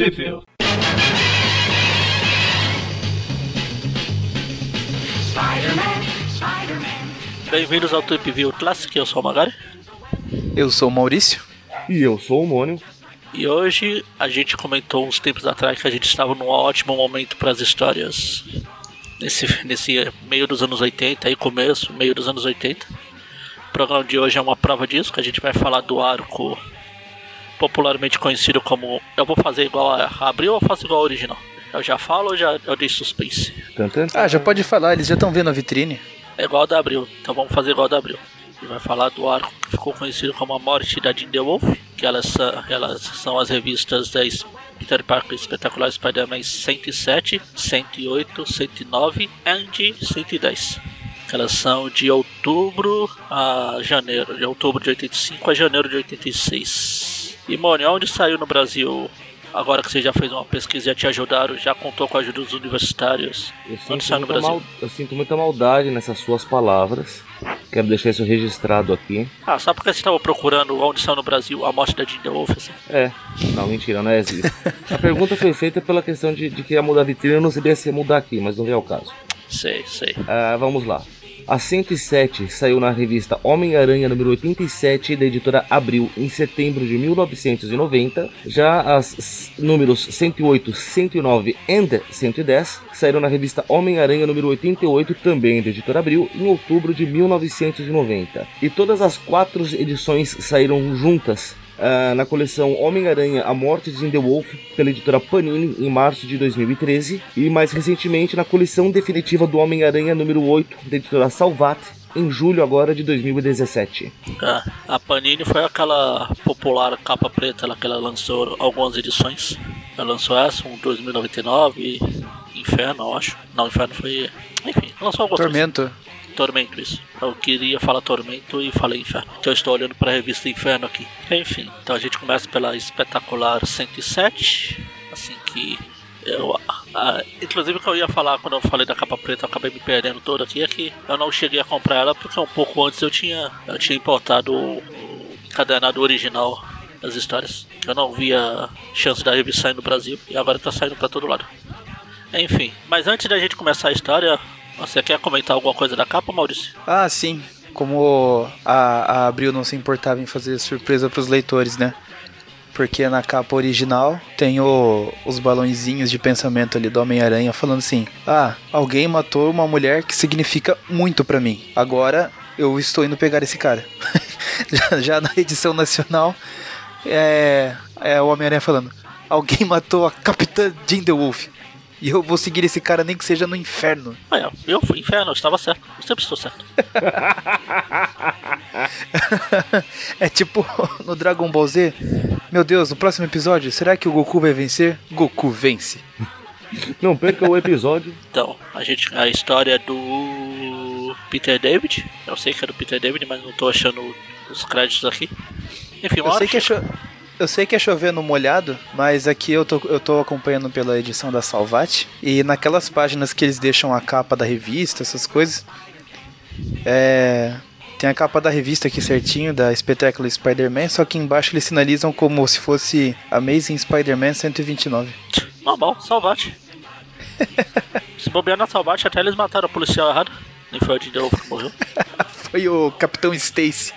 Trip Bem-vindos ao Trip View Classic, eu sou o Magari. Eu sou o Maurício. E eu sou o Mônio. E hoje a gente comentou uns tempos atrás que a gente estava num ótimo momento para as histórias. Nesse, nesse meio dos anos 80, aí começo, meio dos anos 80. O programa de hoje é uma prova disso, que a gente vai falar do arco popularmente conhecido como. Eu vou fazer igual a abril ou eu faço igual a original? Eu já falo ou já eu dei suspense? Ah, já pode falar, eles já estão vendo a vitrine. É igual a da Abril, então vamos fazer igual a da Abril. Ele vai falar do arco que ficou conhecido como a morte da Jean Wolf, que elas são, elas são as revistas da Peter Parker Espetacular Spider-Man 107, 108, 109 e 110. Elas são de outubro a janeiro, de outubro de 85 a janeiro de 86. E Moni, onde saiu no Brasil agora que você já fez uma pesquisa e já te ajudaram, já contou com a ajuda dos universitários? Eu Onde saiu no Brasil? mal- eu sinto muita maldade nessas suas palavras. Quero deixar isso registrado aqui. Ah, só porque você estava procurando onde saiu no Brasil a morte da Jean Wolf, assim. É, não, mentira, não é isso. A pergunta foi feita pela questão de, de que ia mudar a vitrine. Eu não sabia se ia mudar aqui, mas não veio ao caso. Sei, sei. Ah, vamos lá. A 107 saiu na revista Homem-Aranha número 87 da editora Abril em setembro de 1990. Já as números 108, 109 e 110 saíram na revista Homem-Aranha número 88 também da editora Abril em outubro de 1990. E todas as quatro edições saíram juntas ah, na coleção Homem-Aranha A Morte de The Wolf, pela editora Panini, em março de 2013, e mais recentemente na coleção definitiva do Homem-Aranha número 8, da editora Salvat, em julho agora de 2017. Ah, a Panini foi aquela popular capa preta lá que ela lançou algumas edições. Ela lançou essa, um 2099 e Inferno, eu acho. Não, Inferno foi. Enfim, lançou algumas coisas. Tormento. Isso. Eu queria falar Tormento e falei Inferno. Então eu estou olhando para a revista Inferno aqui. Enfim, então a gente começa pela espetacular 107. Assim que. Eu, inclusive o que eu ia falar quando eu falei da capa preta, eu acabei me perdendo toda aqui, é que eu não cheguei a comprar ela porque um pouco antes eu tinha, eu tinha importado o, encadernado original das histórias. Eu não via chance da revista sair no Brasil e agora tá saindo para todo lado. Enfim, mas antes da gente começar a história, você quer comentar alguma coisa da capa, Maurício? Ah, sim. Como a, a Abril não se importava em fazer surpresa pros leitores, né? Porque na capa original tem o- os balãozinhos de pensamento ali do Homem-Aranha falando assim: Ah, alguém matou uma mulher que significa muito pra mim. Agora eu estou indo pegar esse cara. já, já na edição nacional é, é o Homem-Aranha falando: Alguém matou a Capitã Jean the Wolf. E eu vou seguir esse cara nem que seja no inferno. Ah, é, eu fui inferno, eu estava certo. Eu sempre estou certo. é tipo no Dragon Ball Z. Meu Deus, no próximo episódio, será que o Goku vai vencer? Goku vence. Não perca o episódio. Então, a gente. A história do Peter David. Eu sei que é do Peter David, mas não tô achando os créditos aqui. Enfim, Eu sei que é, chega. cho- eu sei que é chovendo molhado, mas aqui eu tô, eu tô acompanhando pela edição da Salvat. E naquelas páginas que eles deixam a capa da revista, essas coisas. É. Tem a capa da revista aqui certinho, da Spectacular Spider-Man, só que embaixo eles sinalizam como se fosse Amazing Spider-Man 129. Normal, Salvate. Se bobear na Salvate, até eles mataram o policial errado. Nem foi o de novo que morreu. Foi o Capitão Stacy.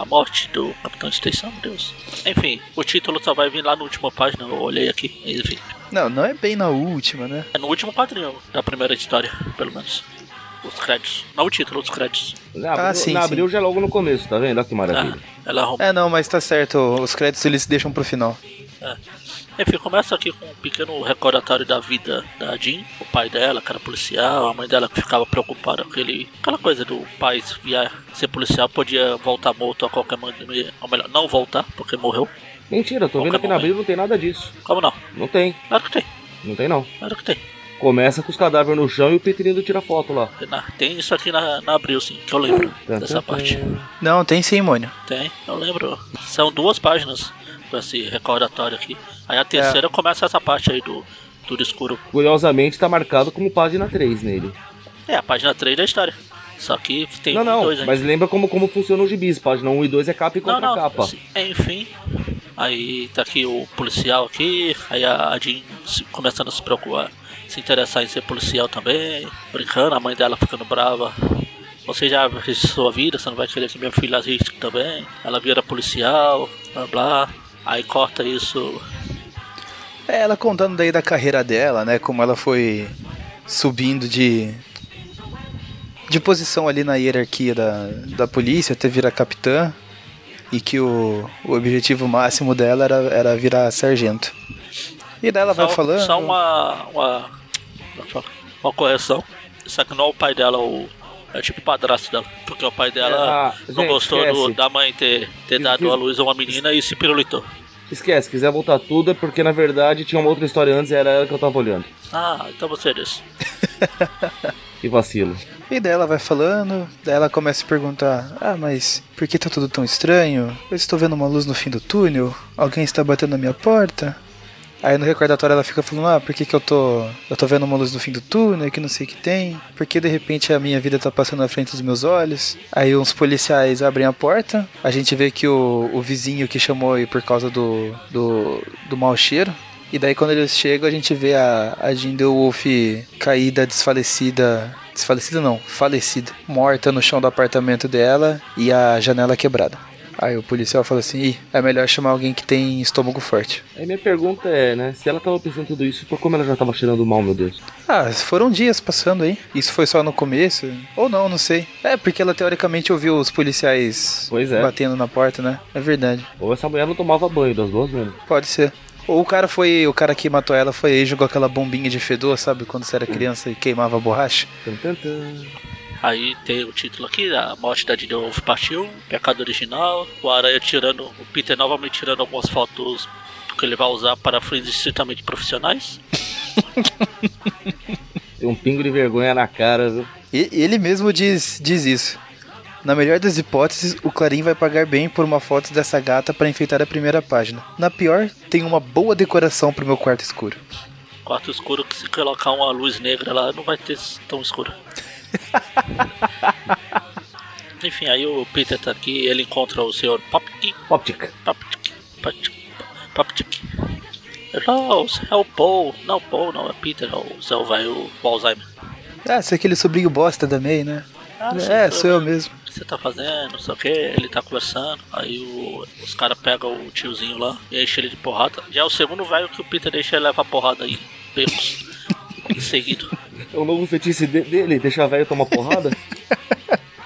A morte do Capitão Extensão, meu Deus. Enfim, o título só vai vir lá na última página, eu olhei aqui. Enfim, Não, não é bem na última, né? é no último quadrinho da primeira história, pelo menos. Os créditos. Não o título, os créditos. Na abril, Ah, sim, na sim. abril já logo no começo, tá vendo? Olha que Ah, maravilha. ela arrumou. É, não, mas tá certo. Os créditos eles deixam pro final. Enfim, começa aqui com um pequeno recordatório da vida da Jean, o pai dela, que era policial, a mãe dela que ficava preocupada com ele. Aquela coisa do pai via ser policial, podia voltar morto a qualquer maneira. Ou melhor, não voltar, porque morreu. Mentira, tô vendo aqui na abril não tem nada disso. Como não? Não tem, Claro que tem, não tem não. claro que tem. Começa com os cadáveres no chão e o Petrino tira foto lá. Tem, isso aqui na, na Abril, sim, que eu lembro dessa parte. Não, tem sim, Mônio. Tem, eu lembro. São duas páginas esse recordatório aqui. Aí a terceira começa essa parte aí do tudo escuro. Curiosamente tá marcado como página 3 nele. É a página 3 da história. Só que tem não, não, dois ainda. mas lembra como, como funciona o gibis. Página 1 e 2 é capa e Não, contra não, capa. assim, enfim. Aí tá aqui o policial aqui, aí a Jean começando a se preocupar, se interessar em ser policial também, brincando, a mãe dela ficando brava. Você já registrou sua vida, você não vai querer que minha filha registre também. Ela vira policial, blá blá. Aí corta isso. É, ela contando daí da carreira dela, né? Como ela foi subindo de. de posição ali na hierarquia da, da polícia, até virar capitã. E que o, o objetivo máximo dela era, era virar sargento. E daí ela só, vai falando. Só uma, uma. Uma correção. Isso aqui não é o pai dela, o. É tipo o padrasto dela. Porque o pai dela Ah, não gente, gostou do- da mãe ter, ter dado à luz a uma menina e se pirulitou. Esquece, se quiser voltar tudo é porque na verdade tinha uma outra história antes e era ela que eu tava olhando. Ah, então você disse. Que vacilo. E daí ela vai falando, daí ela começa a perguntar: Ah, mas por que tá tudo tão estranho? Eu estou vendo uma luz no fim do túnel, alguém está batendo na minha porta. Aí no recordatório ela fica falando: Ah, por que, que eu tô. Eu tô vendo uma luz no fim do túnel, que não sei o que tem. Porque de repente a minha vida tá passando na frente dos meus olhos. Aí uns policiais abrem a porta, a gente vê que o, o vizinho que chamou aí por causa do, do, do mau cheiro. E daí quando eles chegam, a gente vê a, a Jinder Wolf caída, desfalecida. Desfalecida não, falecida. Morta no chão do apartamento dela e a janela quebrada. Aí o policial fala assim, Ih, é melhor chamar alguém que tem estômago forte. Aí minha pergunta é, né, se ela tava pensando tudo isso, por como ela já tava cheirando mal, meu Deus? Ah, foram dias passando aí. Isso foi só no começo? Ou não, não sei. É, porque ela teoricamente ouviu os policiais é. batendo na porta, né? É verdade. Ou essa mulher não tomava banho, das duas mesmo. Pode ser. Ou o cara foi. O cara que matou ela foi aí e jogou aquela bombinha de fedor, sabe? Quando você era criança e queimava a borracha. Tan, tan, tan. Aí tem o título aqui, a morte da Gideon Wolf partiu, pecado original, o Aranha tirando, o Peter novamente tirando algumas fotos que ele vai usar para fins estritamente profissionais. Tem um pingo de vergonha na cara, viu? E ele mesmo diz, diz isso. Na melhor das hipóteses, o Clarim vai pagar bem por uma foto dessa gata para enfeitar a primeira página. Na pior, tem uma boa decoração pro meu quarto escuro. Quarto escuro que se colocar uma luz negra lá não vai ter tão escuro. Enfim, aí o Peter tá aqui, ele encontra o Sr. Popkin, Optic. Poptik, Poptik, Poptik. Não, é o Paul, não o Paul, não, é Peter, é o Zé vai o Alzheimer. Ah, você é aquele sobrinho bosta da May, né? Ah, é, sou eu mesmo. O que você tá fazendo, não sei o que, ele tá conversando, aí o- os caras pegam o tiozinho lá e enchem ele de porrada. Já é o segundo velho que o Peter deixa ele levar porrada aí, em seguido. É o novo fetiche de- dele, deixar velho tomar porrada?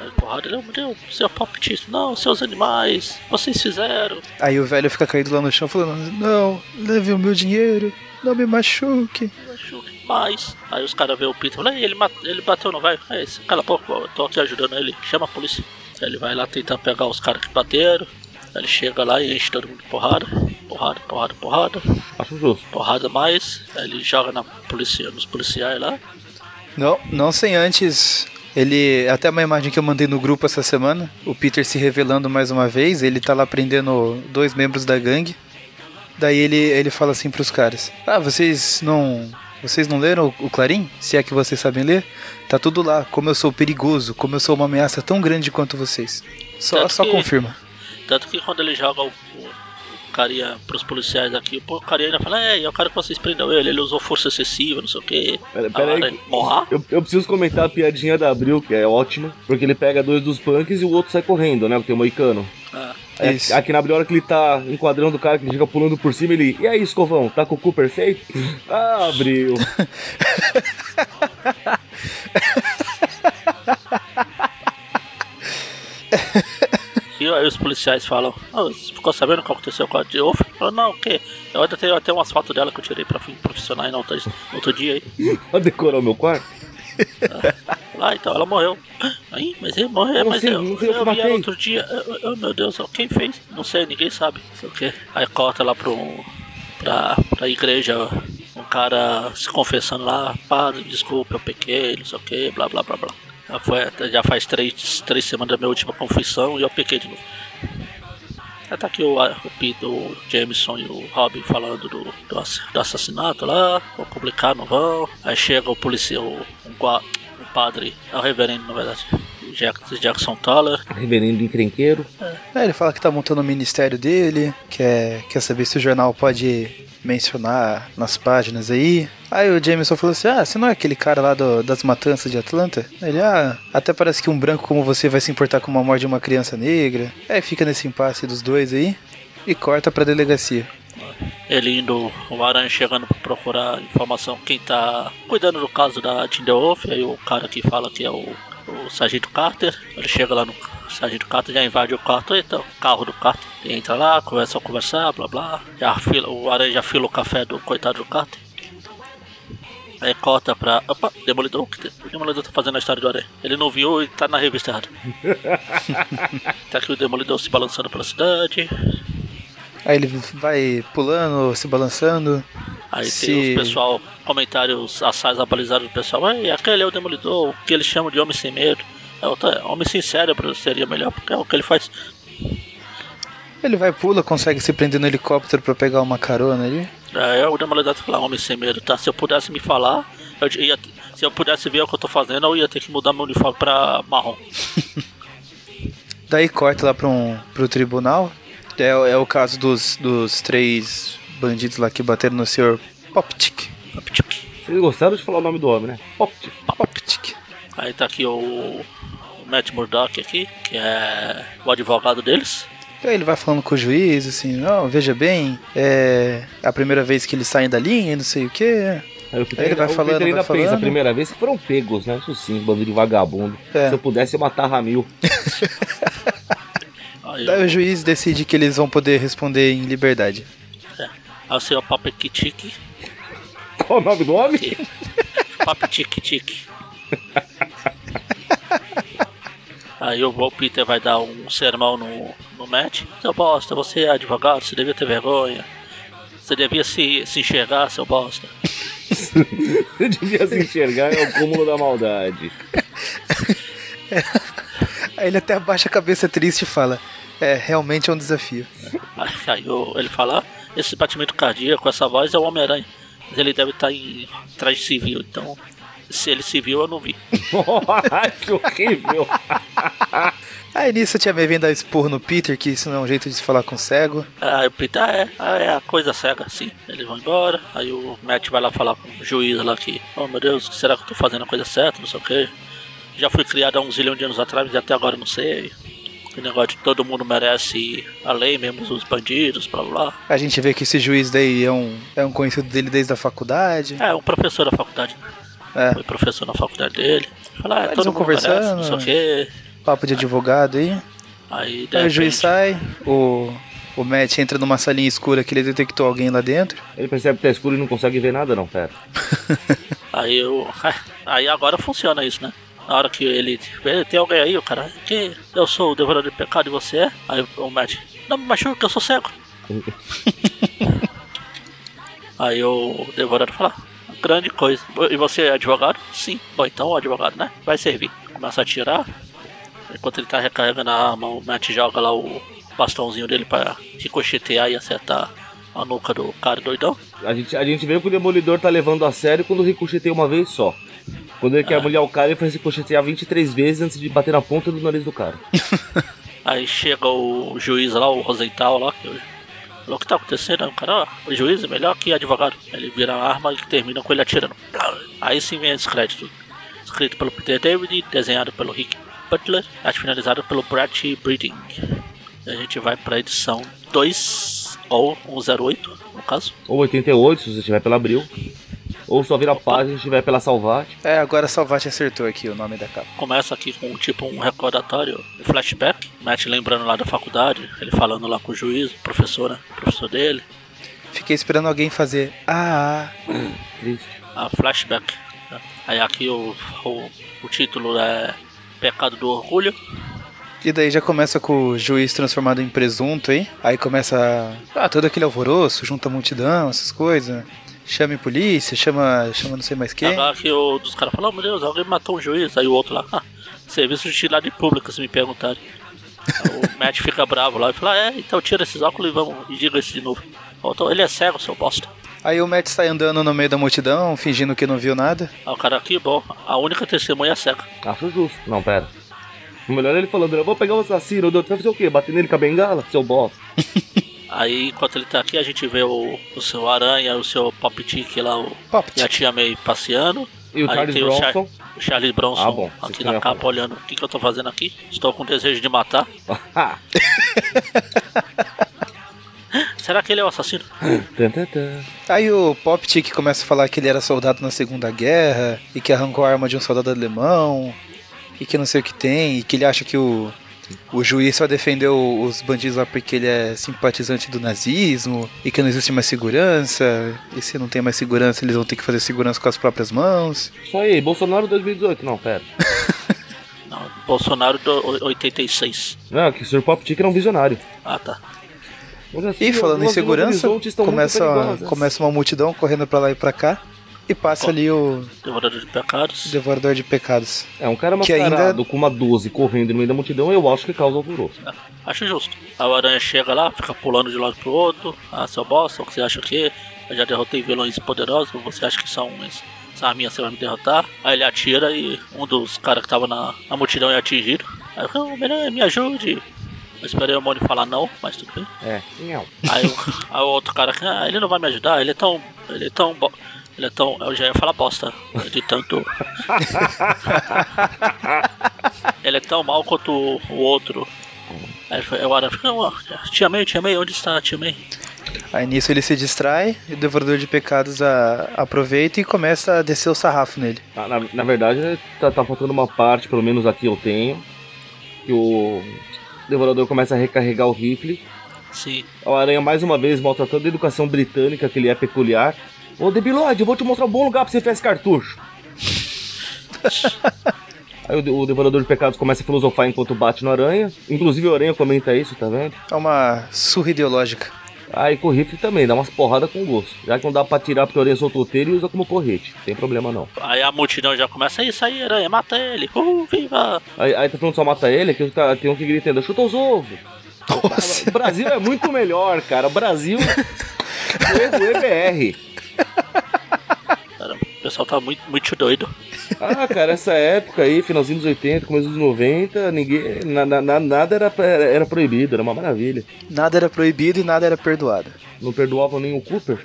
Aí porrada, ele, meu Deus, seu palpitista, não, seus animais, vocês fizeram. Aí o velho fica caído lá no chão falando: Não, leve o meu dinheiro, não me machuque. machuque mais. Aí os caras vê o Peter, falando, "Ei, ele, ele bateu no velho. É esse, cala a boca, eu tô aqui ajudando ele, chama a polícia. Aí ele vai lá tentar pegar os caras que bateram. Aí ele chega lá e enche todo mundo de porrada. Porrada, porrada, porrada. Acho justo. Porrada mais. Aí ele joga na polícia, nos policiais lá. Não, não sem antes. Ele. Até uma imagem que eu mandei no grupo essa semana. O Peter se revelando mais uma vez. Ele tá lá prendendo dois membros da gangue. Daí ele, ele fala assim pros caras: Ah, vocês não. Vocês não leram o, Clarim? Se é que vocês sabem ler? Tá tudo lá. Como eu sou perigoso. Como eu sou uma ameaça tão grande quanto vocês. Só, só que- confirma. Tanto que quando ele joga o, o, o carinha pros policiais aqui, o carinha ainda fala, é, eu quero que vocês prendam ele, ele usou força excessiva, não sei o que. Pera- pera aí. Morra? Eu, eu preciso comentar a piadinha da Abril, que é ótima, porque ele pega dois dos punks e o outro sai correndo, né? Porque é o moicano. Ah, Isso. Aqui na Abril, a hora que ele tá enquadrando o cara, que ele fica pulando por cima, ele. E aí, escovão, tá com o cu perfeito? Ah, Abril. E aí os policiais falam, ah, você ficou sabendo o que aconteceu com a Diof? Falou, não, o quê? Eu ainda tenho até umas fotos dela que eu tirei pra fim profissionais no outro, dia aí. Decorar o meu quarto? Lá então, ela morreu. Aí, mas ele morreu, Eu não mas sei, eu, não sei, eu eu vi ela outro dia. Eu- eu- meu Deus, quem fez? Não sei, ninguém sabe. Não sei o quê. Aí corta lá pro. pra, pra igreja. Um cara se confessando lá, padre, desculpa, eu pequei, não sei o que, blá blá blá blá. Já, foi, já faz três, três semanas da minha última confissão e eu pequei de novo. Aí tá aqui o, o Peter, o Jameson e o Robin falando do, do, do assassinato lá, vão publicar, não vão. Aí chega o policial, um, gua- um padre, é o reverendo na verdade, Jack, Jackson Toller. Reverendo encrenqueiro. É, ele fala que tá montando o ministério dele, quer, quer saber se o jornal pode mencionar nas páginas aí. Aí o Jameson falou assim: Ah, você não é aquele cara lá do- das matanças de Atlanta? Ele, ah, até parece que um branco como você vai se importar com a morte de uma criança negra. Aí fica nesse impasse dos dois aí e corta pra delegacia. Ele indo, o Aranha chegando pra procurar informação quem tá cuidando do caso da Tinderwolf. Aí o cara que fala que é o, o Sargento Carter. Ele chega lá no Sargento Carter, já invade o quarto, então, carro do Carter. Entra lá, começa a conversar, blá blá. Já fila, o Aranha já fila o café do coitado do Carter. Aí corta pra. Opa, Demolidor. O que o Demolidor tá fazendo a história do Aranha? Ele não viu e tá na revista errada. tá aqui o Demolidor se balançando pela cidade. Aí ele vai pulando, se balançando. Aí Se- tem os pessoal, comentários assais abalizados do pessoal, Ei, aquele é o Demolidor, o que eles chamam de homem sem medo. É outra, homem sem cérebro seria melhor, porque é o que ele faz. Ele vai, pula, consegue se prender no helicóptero pra pegar uma carona ali. É, o Demolidor fala, homem sem medo, tá? Se eu pudesse me falar, eu ia, se eu pudesse ver o que eu tô fazendo, eu ia ter que mudar meu uniforme pra marrom. Daí corta lá pra um, pro tribunal. É, é o caso dos, dos três bandidos lá que bateram no senhor Poptic. Vocês gostaram de falar o nome do homem, né? Optic. Poptic. Aí tá aqui o, Matt Murdock aqui, que é o advogado deles. Aí ele vai falando com o juiz, assim, não, veja bem, é a primeira vez que eles saem da linha, e não sei o que. Aí o Peter, Aí ele vai o falando, Peter ainda vai pensa, a falando. primeira vez que foram pegos, né? Isso sim, bando de vagabundo. É. Se eu pudesse, eu matava mil. Aí, Daí o juiz decide que eles vão poder responder em liberdade. é, aí o senhor Papekitik, Qual o nome do homem? Papetik Aí o Peter vai dar um sermão no, no Matt. Seu bosta, você é advogado, você devia ter vergonha. Você devia se, se enxergar, seu bosta. Você devia se enxergar, é o cúmulo da maldade. Aí ele até abaixa a cabeça triste e fala: É, realmente é um desafio. Aí, ele fala, "Ah, esse batimento cardíaco, essa voz é o Homem-Aranha. Mas ele deve estar em traje civil, então se ele se viu eu não vi. que horrível. Aí nisso a tia May vem dar esporro no Peter, que isso não é um jeito de se falar com cego. Aí o Peter, ah, é, ah, é a coisa cega, sim. Eles vão embora, aí o Matt vai lá falar com o juiz lá que, oh meu Deus, será que eu tô fazendo a coisa certa, não sei o que. Já fui criado há um zilhão de anos atrás e até agora eu não sei. O negócio de todo mundo merece a lei, mesmo os bandidos, blá blá. A gente vê que esse juiz daí é um, é um conhecido dele desde a faculdade. É, um professor da faculdade. É, Foi professor na faculdade dele. Fala, ah, Eles todo mundo merece, conversando, não sei o que. papo de advogado aí. Aí, Aí o juiz sai, o, o Matt entra numa salinha escura que ele detectou alguém lá dentro. Ele percebe que tá escuro e não consegue ver nada, não, pera. Aí eu. Aí agora funciona isso, né? Na hora que ele tem alguém aí, o cara, que eu sou o devorador de pecado e você é? Aí o Matt, não me machuca eu sou cego. aí o devorador fala, grande coisa. E você é advogado? Sim. Bom, então o advogado, né? Vai servir. Começa a atirar. Enquanto ele tá recarregando a arma, o Matt joga lá o bastãozinho dele pra ricochetear e acertar a nuca do cara doidão. A gente, a gente vê que o Demolidor tá levando a sério quando ricocheteia uma vez só. Quando ele quer molhar o cara, ele faz ricochetear 23 vezes antes de bater na ponta do nariz do cara. Aí chega o juiz lá, o Rosenthal lá, que o que tá acontecendo? O cara, ó, o juiz é melhor que advogado. Ele vira a arma e termina com ele atirando. Aí sim vem esse crédito. Escrito pelo Peter David, desenhado pelo Rick Butler, arte finalizada pelo Brett Breeding. E a gente vai pra edição 2 ou 108, no caso. Ou 88, se você estiver pela Abril. Ou só vira a página se estiver pela Salvate. É, agora a Salvati acertou aqui o nome da capa. Começa aqui com tipo um recordatório, um flashback. Matt lembrando lá da faculdade, ele falando lá com o juiz, o professor, né? Professor dele. Fiquei esperando alguém fazer. Ah, Triste. a flashback. né? Aí aqui o, o, o título é Pecado do Orgulho. E daí já começa com o juiz transformado em presunto aí. Aí começa. Ah, todo aquele alvoroço, junta a multidão, essas coisas. Chama a polícia, chama, chama não sei mais quem. Agora que o dos caras falam, oh meu Deus, alguém matou um juiz. Aí o outro lá, ah, serviço de utilidade pública, se me perguntarem. O Matt fica bravo lá e fala, é, então tira esses óculos e vamos e diga isso de novo. Outro, ele é cego, seu bosta. Aí o Matt sai andando no meio da multidão, fingindo que não viu nada. Aí o cara aqui, bom, a única testemunha é cega. Acho justo. Não, pera. O melhor é ele falando, eu vou pegar o assassino, o doutor vai fazer o quê? Bater nele com a bengala? Seu bosta. Aí, enquanto ele tá aqui, a gente vê o, o seu Aranha, o seu Pop Tick lá, o, Pop e a tia May passeando. E o Aí Charles tem o Char- Bronson. O Charles Bronson Ah, bom, aqui na capa olhando o que, que eu tô fazendo aqui. Estou com desejo de matar. Será que ele é o assassino? Aí o Poptic começa a falar que ele era soldado na Segunda Guerra e que arrancou a arma de um soldado alemão e que não sei o que tem e que ele acha que o, o juiz só defendeu os bandidos lá porque ele é simpatizante do nazismo e que não existe mais segurança e se não tem mais segurança eles vão ter que fazer segurança com as próprias mãos. Isso aí, Bolsonaro 2018. Não, pera. Não, Bolsonaro do 86. Não, que o Sr. Pop Tick era um visionário. Ah, tá. Assim, E falando em segurança, começa, começa uma multidão correndo pra lá e pra cá e passa ali o Devorador de pecados. Devorador de Pecados. É, um cara Que mascarado ainda- com uma 12 correndo no meio da multidão, eu acho que causa alvoroço. É, Acho justo. O Aranha chega lá, fica pulando de lado pro outro. Ah, seu bosta, o que você acha que? Eu já derrotei vilões poderosos, você acha que são uns- essa arminha você vai me derrotar? Aí ele atira e um dos caras que tava na, na multidão é atingido. Aí eu "Ô, Aranha, me ajude. Eu esperei o Mônio falar não, mas tudo bem. É, não. Aí, o- aí o outro cara, ah, ele não vai me ajudar, ele é tão. Ele é tão. Ele é tão. Eu já ia falar bosta. De tanto. ele é tão mal quanto o, o outro. Aí o Aranha fica, "Não, Tia May, Tia May, onde está a Tia May? Aí nisso ele se distrai e o Devorador de Pecados a- aproveita e começa a descer o sarrafo nele. Na, na- na verdade, tá, tá faltando uma parte, pelo menos aqui eu tenho, que o devorador começa a recarregar o rifle. Sim. O Aranha, mais uma vez, maltratando a educação britânica, que ele é peculiar. Ô, Debilode, eu vou te mostrar um bom lugar pra você enfiar esse cartucho. Aí o, o Devorador de Pecados começa a filosofar enquanto bate no Aranha. Inclusive o Aranha comenta isso, tá vendo? É uma surra ideológica. Aí com o rifle também, dá umas porradas com gosto. Já que não dá pra tirar porque o Aranha soltou o teiro e usa como porrete. Tem problema não. Aí a multidão já começa, isso aí, Aranha, mata ele. Uh, viva! Aí, aí tá falando só mata ele, que tá- tem um que grita ainda, chuta os ovos. Nossa. O Brasil é muito melhor, cara. O Brasil. o EBR. Cara, o pessoal tá muito, muito doido. Ah, cara, essa época aí, finalzinho dos 80, começo dos 90, ninguém. na- na- na- nada era, era, era proibido, era uma maravilha. Nada era proibido e nada era perdoado. Não perdoavam nem o Cooper.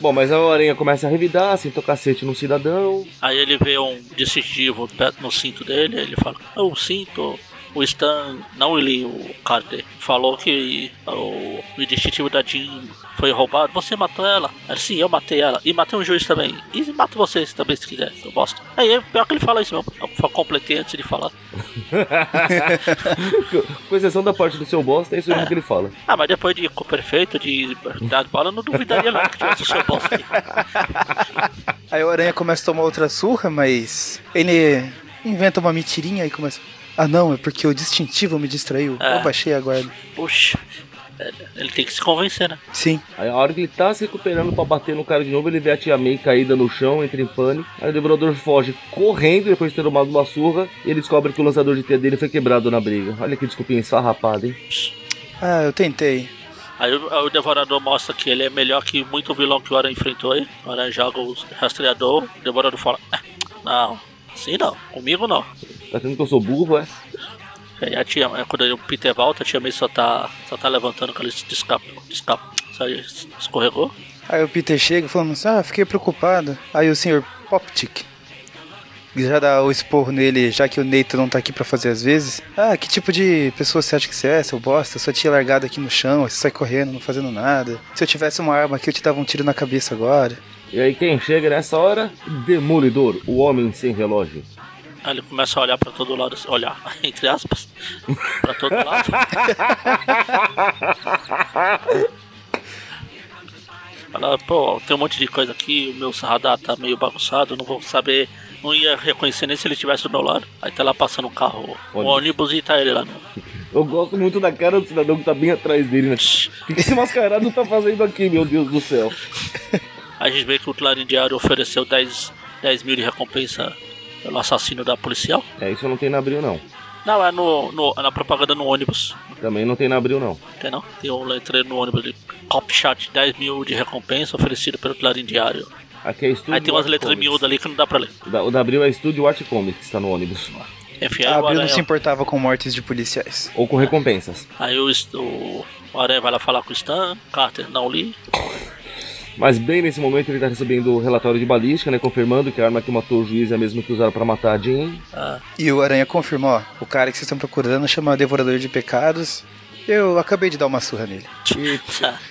Bom, mas o Aranha começa a revidar, sentou cacete no cidadão. Aí ele vê um distintivo perto no cinto dele, ele fala, "Ah, o cinto, o Stan, não ele, o Carter, falou que o, o distintivo da Jean foi roubado, você matou ela? Ele, sim, eu matei ela, e matei um juiz também, e mato vocês também se quiser, eu bosta. Aí é pior que ele fala isso mesmo, eu completei antes de falar. Com exceção da parte do seu bosta, é isso mesmo É. que ele fala. Ah, mas depois de Cooper feito, de dar bala, eu não duvidaria não que tivesse o seu bosta aí. Aí o Aranha começa a tomar outra surra, mas ele inventa uma mentirinha e começa. Ah não, é porque o distintivo me distraiu. É. Eu baixei a guarda. Puxa, é, ele tem que se convencer, né? Sim. Aí a hora que ele tá se recuperando pra bater no cara de novo, ele vê a tia May caída no chão, entra em pânico. Aí o Devorador foge correndo depois de ter tomado uma surra. E ele descobre que o lançador de teia dele foi quebrado na briga. Olha que desculpinha esfarrapada, hein? Ah, eu tentei. Aí o, o Devorador mostra que ele é melhor que muito vilão que o Aranha enfrentou aí. O Aranha joga o rastreador, o Devorador fala: "Ah, Não, assim não, comigo não. Tá achando que eu sou burro, é? Aí a tia, é, quando o Peter volta, a tia May só tá, só tá levantando que ele se escapa, escapa, escorregou. Aí o Peter chega falando assim, ah, fiquei preocupado. Aí o senhor Poptic já dá o esporro nele, já que o Neito não tá aqui pra fazer as vezes. Ah, que tipo de pessoa você acha que você é, seu bosta? Eu só tinha largado aqui no chão, você sai correndo, não fazendo nada. Se eu tivesse uma arma aqui, eu te dava um tiro na cabeça agora. E aí quem chega nessa hora? Demolidor, o homem sem relógio. Aí ele começa a olhar pra todo lado, assim, olhar, entre aspas, pra todo lado. Fala, pô, tem um monte de coisa aqui, o meu radar tá meio bagunçado, não vou saber, não ia reconhecer nem se ele estivesse do meu lado. Aí tá lá passando um carro, um Olha. ônibus e tá ele lá no. Eu gosto muito da cara do cidadão que tá bem atrás dele, né? O que esse mascarado tá fazendo aqui, meu Deus do céu? A gente vê que o Clarim Diário ofereceu 10, 10 mil de recompensa pelo assassino da policial. É, isso não tem na abril, não. Não, é no, no- na propaganda no ônibus. Também não tem na abril, não. Tem não? Tem um letreiro no ônibus de Cop Chat 10 mil de recompensa oferecido pelo Clarim Diário. Aqui é Estúdio Aí tem umas letras Comics. miúdas ali que não dá pra ler. O da- O da abril é Estúdio Art Comics, que está no ônibus. Enfim, aí A o Abril não Aranha, se importava com mortes de policiais. Ou com recompensas. aí o, o, o Aranha vai lá falar com o Stan, Carter não li. Mas bem nesse momento ele tá recebendo o relatório de balística, né? Confirmando que a arma que matou o juiz é a mesma que usaram pra matar a Jean. Ah, E o Aranha confirmou, ó, o cara que vocês estão procurando chama Devorador de Pecados. Eu acabei de dar uma surra nele. E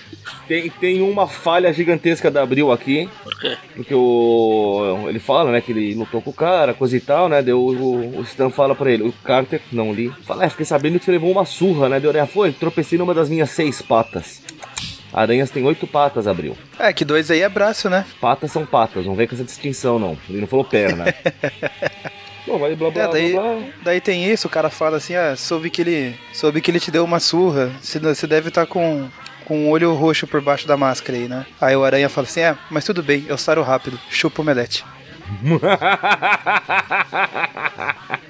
tem, tem uma falha gigantesca da Abril aqui. por quê? Porque o. Ele fala, né, que ele lutou com o cara, coisa e tal, né? Deu o, o Stan fala pra ele, o Carter, não li. Fala, é, fiquei sabendo que você levou uma surra, né? Deu orelha, foi, tropecei numa das minhas seis patas. Aranhas tem oito patas, abriu. É, que dois aí é braço, né? Patas são patas, não vem com essa distinção, não. Ele não falou perna. Bom, vai blá blá É, daí, blá blá. daí tem isso, o cara fala assim, ah, soube que ele. Soube que ele te deu uma surra. Você, deve estar com. Com um olho roxo por baixo da máscara aí, né? Aí o Aranha fala assim: É, mas tudo bem, eu saro rápido, chupa o melete.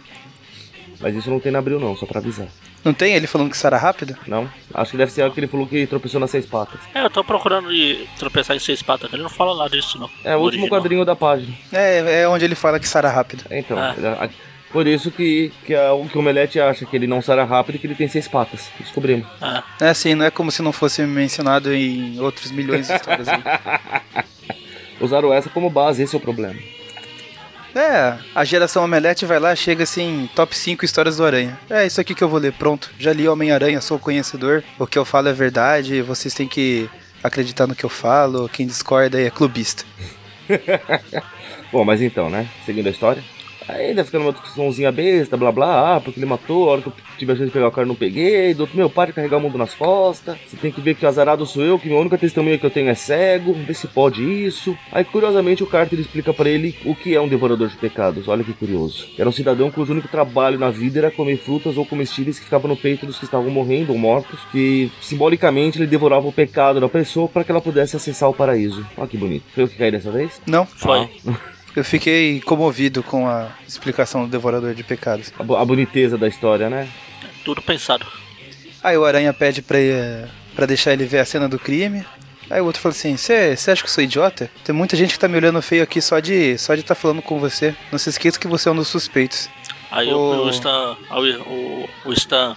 Mas isso não tem na abril, não, só pra avisar. Não tem ele falando que sara rápido? Não? Acho que deve ser algo que ele falou que tropeçou nas seis patas. É, eu tô procurando de tropeçar em seis patas, ele não fala nada disso não. É o No último original. quadrinho da página. É, é onde ele fala que sara rápido. É, Então, Ah. ele- a- por isso que, que, a, que o Omelete acha que ele não sara rápido e que ele tem seis patas. Descobrimos. Ah, É assim, não é como se não fosse mencionado em outros milhões de histórias. Usaram essa como base, esse é o problema. É, a geração Omelete vai lá, chega assim, top 5 histórias do Aranha. É isso aqui que eu vou ler, pronto. Já li Homem-Aranha, sou conhecedor. O que eu falo é verdade, vocês têm que acreditar no que eu falo. Quem discorda aí é clubista. Bom, mas então, né? Seguindo a história. Aí ainda fica numa discussãozinha besta, blá blá, ah, porque ele matou, a hora que eu tive a chance de pegar o cara eu não peguei, do outro meu pai de carregar o mundo nas costas, você tem que ver que o azarado sou eu, que a única testemunha que eu tenho é cego, vê se pode isso. Aí curiosamente o Carter explica pra ele o que é um devorador de pecados, olha que curioso. Era um cidadão cujo único trabalho na vida era comer frutas ou comestíveis que ficavam no peito dos que estavam morrendo ou mortos, que simbolicamente ele devorava o pecado da pessoa para que ela pudesse acessar o paraíso. Olha que bonito. Foi eu que caí dessa vez? Não, foi. eu fiquei comovido com a explicação do Devorador de Pecados. A, a boniteza da história, né? Tudo pensado. Aí o Aranha pede pra, pra deixar ele ver a cena do crime. Aí o outro fala assim: Você acha que eu sou idiota? Tem muita gente que tá me olhando feio aqui só de só de tá falando com você. Não se esqueça que você é um dos suspeitos. Aí o, o Stan, o, o Stan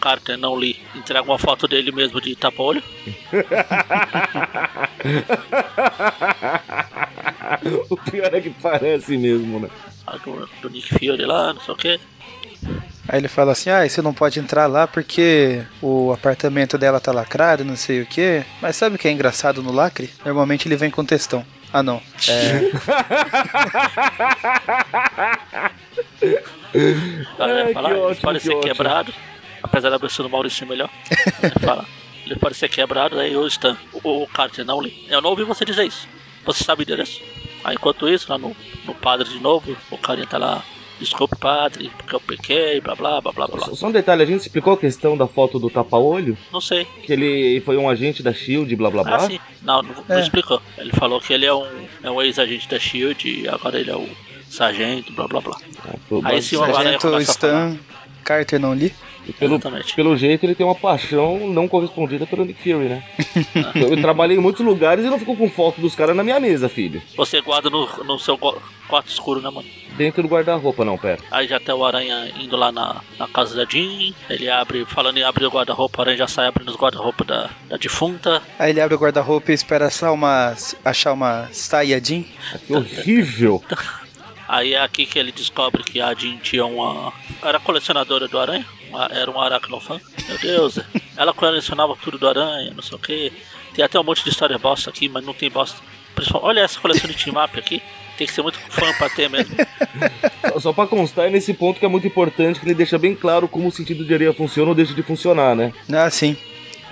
Carter não li, entrega uma foto dele mesmo de tapa-olho. o pior é que parece mesmo, né? a Do, Nick Fury lá, não sei o que. Aí ele fala assim: Ah, você não pode entrar lá porque o apartamento dela tá lacrado, não sei o que. Mas sabe o que é engraçado no lacre? Normalmente ele vem com textão. Ah, não. É, Ai, fala, que ele ótimo, pode que ser ótimo. quebrado, apesar da versão do Maurício melhor. Ele fala, ele pode ser quebrado, aí o Stan, o, o Carter não li. Eu não ouvi você dizer isso. Você sabe o endereço? Aí enquanto isso, lá no, no padre de novo, o carinha tá lá. Desculpe, padre, porque eu pequei, blá blá blá blá blá. Só- Só um detalhe, a gente explicou a questão da foto do tapa-olho, Não sei. que ele foi um agente da SHIELD, blá blá blá. Ah, sim. Não, não, não É. explicou. Ele falou que ele é um, é um ex-agente da SHIELD e agora ele é o sargento, blá blá blá. Ah, Aí sim, o Sargento. Stan Carter não li. E pelo, Exatamente. pelo jeito ele tem uma paixão não correspondida pelo Nick Fury, né? eu, eu trabalhei em muitos lugares e não fico com foto dos caras na minha mesa, filho. Você guarda no, no seu quarto escuro, né, mano? Dentro do guarda-roupa, não, pera. Aí já tem o Aranha indo lá na, na casa da Jean. Ele abre, falando em abrir o guarda-roupa, o Aranha já sai abrindo os guarda-roupa da, da defunta. Aí ele abre o guarda-roupa e espera só uma, achar uma saia jean. Que horrível. Aí é aqui que ele descobre que a Jean tinha uma. Era colecionadora do Aranha. uma- Era um aracnofã. Meu Deus. ela colecionava tudo do Aranha, não sei o que. Tem até um monte de história bosta aqui, mas não tem bosta. Olha essa coleção de team up aqui. Tem que ser muito fã pra ter mesmo. Só- Só pra constar, é nesse ponto que é muito importante, que ele deixa bem claro como o sentido de areia funciona ou deixa de funcionar, né? Ah, sim.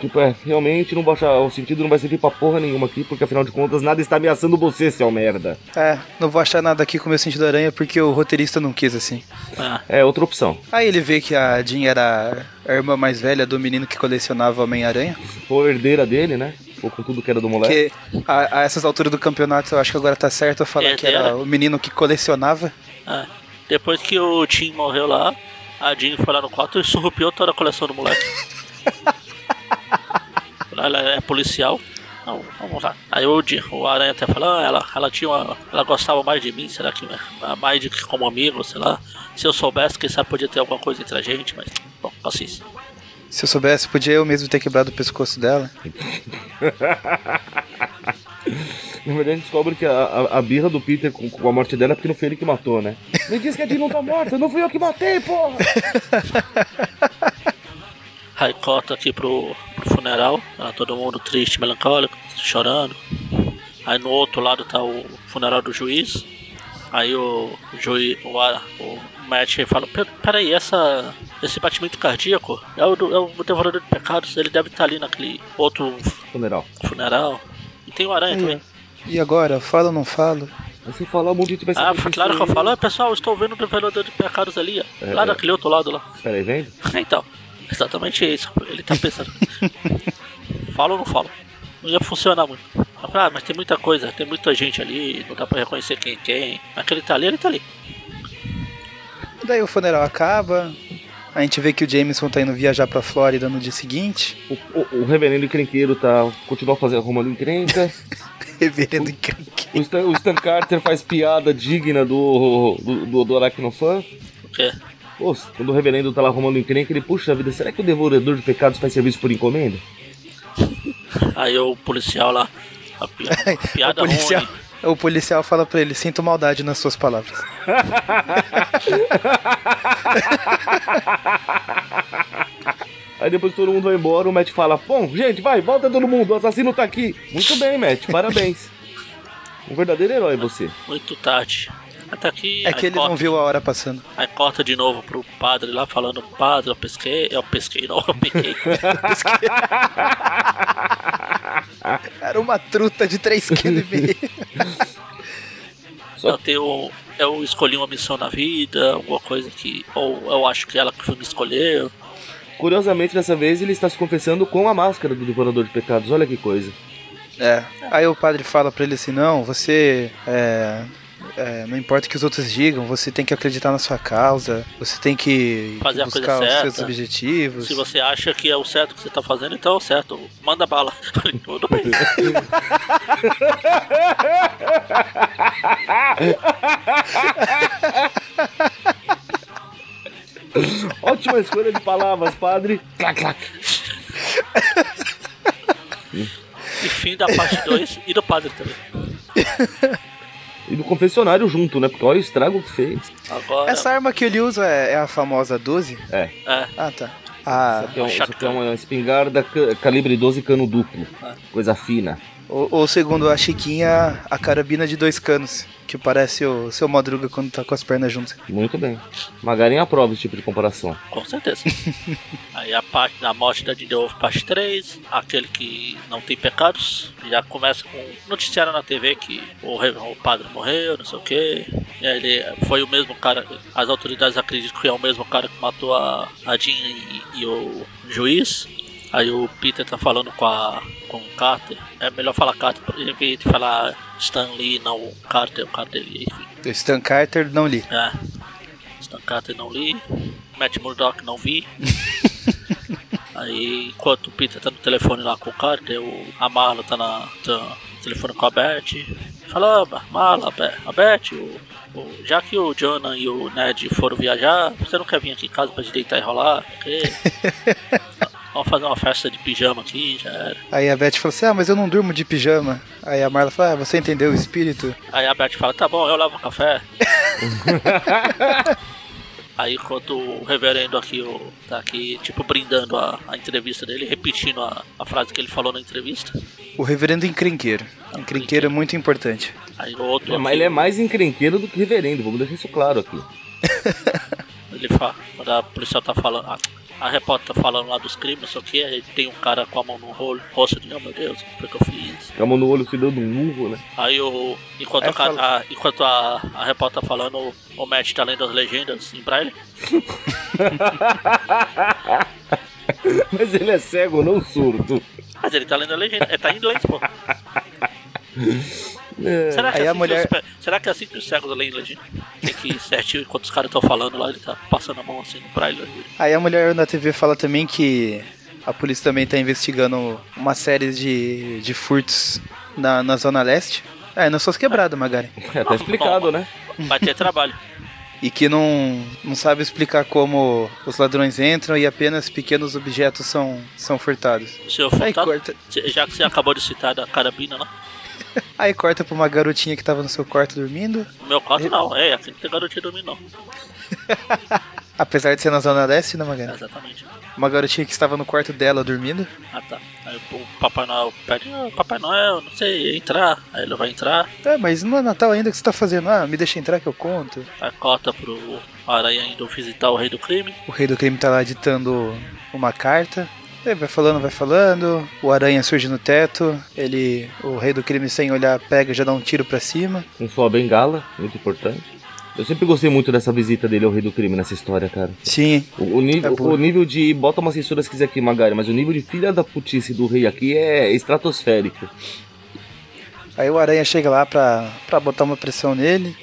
Tipo, é, realmente não o sentido não vai servir pra porra nenhuma aqui, porque afinal de contas nada está ameaçando você, seu merda. É, não vou achar nada aqui com o meu sentido aranha porque o roteirista não quis assim. Ah, É outra opção. Aí ele vê que a Jean era a irmã mais velha do menino que colecionava Homem-Aranha. For herdeira dele, né? Ou com tudo que era do moleque. Porque a, a essas alturas do campeonato eu acho que agora tá certo eu falar É que era o menino que colecionava. ah. Depois que o Tim morreu lá, a Jean foi lá no quarto e surrupiou toda a coleção do moleque. Ela é policial. Não, vamos lá. Aí o, o Aranha até fala, ah, ela, ela tinha uma, ela gostava mais de mim, será que né? mais de que como amigo, sei lá. Se eu soubesse, quem sabe podia ter alguma coisa entre a gente, mas bom, paciência. Se eu soubesse, podia eu mesmo ter quebrado o pescoço dela. Na verdade, a gente descobre que a, a, a birra do Peter com, com a morte dela é porque não foi ele que matou, né? Me diz que a Jean não tá morta, não fui eu que matei, porra! Aí corta aqui pro, pro funeral, tá todo mundo triste, melancólico, chorando. Aí no outro lado tá o funeral do juiz. Aí o juiz, o, o Matt fala, "Pe- peraí, essa, esse batimento cardíaco é o, do, é o devorador de pecados, ele deve estar ali naquele outro Funeral. funeral. E tem o Aranha também. E agora, falo ou não falo? Mas se falar, o mundo vai Ah, claro que eu falo, pessoal, eu estou vendo o devorador de pecados ali, ó. É, lá é. daquele outro lado lá. aí- Peraí, vendo? Então, exatamente isso. Ele tá pensando. fala ou não fala? Não ia funcionar muito. Ah, mas tem muita coisa, tem muita gente ali, não dá pra reconhecer quem é quem. Mas que ele tá ali, ele tá ali. Daí o funeral acaba. A gente vê que o Jameson tá indo viajar pra Flórida no dia seguinte. O, o, o reverendo encrenqueiro tá, continua fazendo arrumando encrenca. Reverendo encrenque. O Stan, o Stan Carter faz piada digna do, do, do, do Aracnofan. O quê? Pô, quando o reverendo tá lá arrumando encrenca, ele, puxa vida, será que o devorador de pecados faz serviço por encomenda? Aí o policial lá. A, pi- a piada o, policial, ruim. o policial fala pra ele: sinto maldade nas suas palavras. Aí depois todo mundo vai embora, o Matt fala, bom, gente, vai, volta todo mundo, o assassino tá aqui. Muito bem, Matt, parabéns. Um verdadeiro herói você. Muito tarde. Até aqui. É que ele corta, não viu a hora passando. Aí corta de novo pro padre lá falando, padre, eu pesquei. Eu pesquei, não, eu peguei. Era uma truta de 3,5 kg. eu tenho. Eu escolhi uma missão na vida, alguma coisa que. Ou eu acho que ela que me escolheu. Curiosamente, dessa vez, ele está se confessando com a máscara do devorador de pecados. Olha que coisa. É. Aí o padre fala pra ele assim: não, você. É, é, não importa o que os outros digam, você tem que acreditar na sua causa, você tem que Fazer a coisa buscar os seus certa. objetivos. Se você acha que é o certo que você tá fazendo, então é o certo. Manda bala. Tudo bem. Ótima escolha de palavras, padre. Clac, clac. E fim da parte 2 e do padre também. E do confessionário junto, né? Porque olha o estrago que fez. Agora. Essa arma que ele usa é, é a famosa 12? É. É, Ah, tá. Ah, Isso aqui é, um, isso aqui é uma espingarda ca- calibre 12 cano duplo. Ah. Coisa fina. Ou, ou segundo a Chiquinha, a carabina de dois canos, que parece o seu Madruga quando tá com as pernas juntas. Muito bem. Magarinha aprova esse tipo de comparação. com certeza. Aí a parte da morte da Didi Wolf, parte 3, aquele que não tem pecados, já começa com um noticiário na TV que o, o padre morreu, não sei o que. Ele foi o mesmo cara, as autoridades acreditam que é o mesmo cara que matou a, a Jean e, e o juiz. Aí o Peter tá falando com a com Carter. É melhor falar Carter em vez de falar Stan Lee, não o Carter, o Carter, enfim. O Stan Carter não li. É. Stan Carter não li. Matt Murdock não vi. Aí, enquanto o Peter tá no telefone lá com o Carter, o, a Marla tá, na, tá no telefone com a Beth. Fala, "Ah, Marla, a Be- a Beth, o, o- já que o Jonah e o Ned foram viajar, você não quer vir aqui em casa pra deitar e rolar? Ok? Vamos fazer uma festa de pijama aqui, já era. Aí a Beth falou assim: Ah, mas eu não durmo de pijama. Aí a Marla fala: Ah, você entendeu o espírito? Aí a Beth fala, tá bom, eu lavo o café. Aí enquanto o reverendo aqui o, tá aqui, tipo, brindando a, a entrevista dele, repetindo a, a frase que ele falou na entrevista. O reverendo encrenqueiro. Encrenqueiro é muito importante. Aí o outro É, mas aqui, ele é mais encrenqueiro do que reverendo, vamos deixar isso claro aqui. ele fala, quando a policial tá falando, a, a repórter tá falando lá dos crimes, só que aí tem um cara com a mão no rolo, rosto de, oh meu Deus, o que foi que eu fiz? Com a mão no olho se dando um murro, né? Aí o. Enquanto, Aí a, a- enquanto a, a repórter tá falando, o, o Matt tá lendo as legendas em braille. Mas ele é cego, não surdo. Mas ele tá lendo a legenda, ele tá em inglês, pô. É. Será que, Aí é a assim mulher- os, será que é assim que os cegos leem legenda? Tem que ir certinho enquanto os caras estão falando lá, ele tá passando a mão assim no braille. Aí a mulher na TV fala também que a polícia também tá investigando uma série de, de furtos na, na Zona Leste. É, nas suas quebradas, Magari. É, tá explicado, né? Vai ter trabalho. E que não, não sabe explicar como os ladrões entram e apenas pequenos objetos são, são furtados. O senhor Aí Furtado, corta, já que você acabou de citar da carabina lá. Aí corta pra uma garotinha que tava no seu quarto dormindo. No meu quarto não, é, aqui não tem garotinha dormindo não. Apesar de ser na Zona Leste, né, Magari? Exatamente. Uma garotinha que estava no quarto dela dormindo. Ah tá. Aí o Papai Noel pede, "Ah, Papai Noel, não sei, entrar. Aí ele vai entrar, É, mas não é Natal ainda o que você tá fazendo? Ah, me deixa entrar que eu conto. aí corta pro Aranha indo visitar o rei do crime. O rei do crime tá lá ditando uma carta. Ele vai falando, vai falando. O aranha surge no teto. Ele, o rei do crime, sem olhar, pega e já dá um tiro pra cima. Com sua bengala, muito importante. Eu sempre gostei muito dessa visita dele ao Rei do Crime nessa história, cara. Sim, O, o nível, É o nível de. Bota uma censura se quiser aqui, Magari, mas o nível de filha da putice do rei aqui é estratosférico. Aí o Aranha chega lá pra, pra botar uma pressão nele,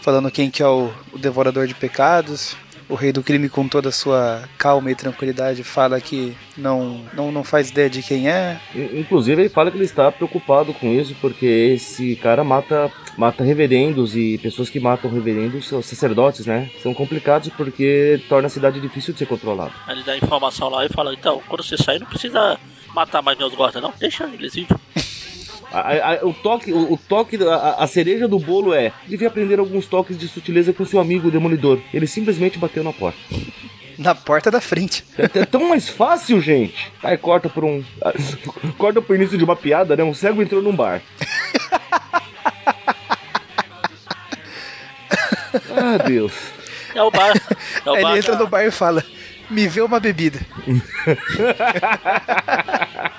falando quem que é o, o devorador de pecados. O rei do crime, com toda a sua calma e tranquilidade, fala que não, não, não faz ideia de quem é. In- Inclusive, ele fala que ele está preocupado com isso, porque esse cara mata, mata reverendos e pessoas que matam reverendos, são sacerdotes, né? São complicados porque torna a cidade difícil de ser controlada. Aí ele dá informação lá e fala, então, quando você sair não precisa matar mais meus guardas não, deixa eles vivos. A- a- o toque, o, o toque, a, a cereja do bolo é: devia aprender alguns toques de sutileza com seu amigo o demolidor. Ele simplesmente bateu na porta. Na porta da frente. É, é tão mais fácil, gente. Aí corta por um. corta pro início de uma piada, né? Um cego entrou num bar. ah, Deus. É o bar. É o Aí bar ele entra da- no bar e fala: Me vê uma bebida.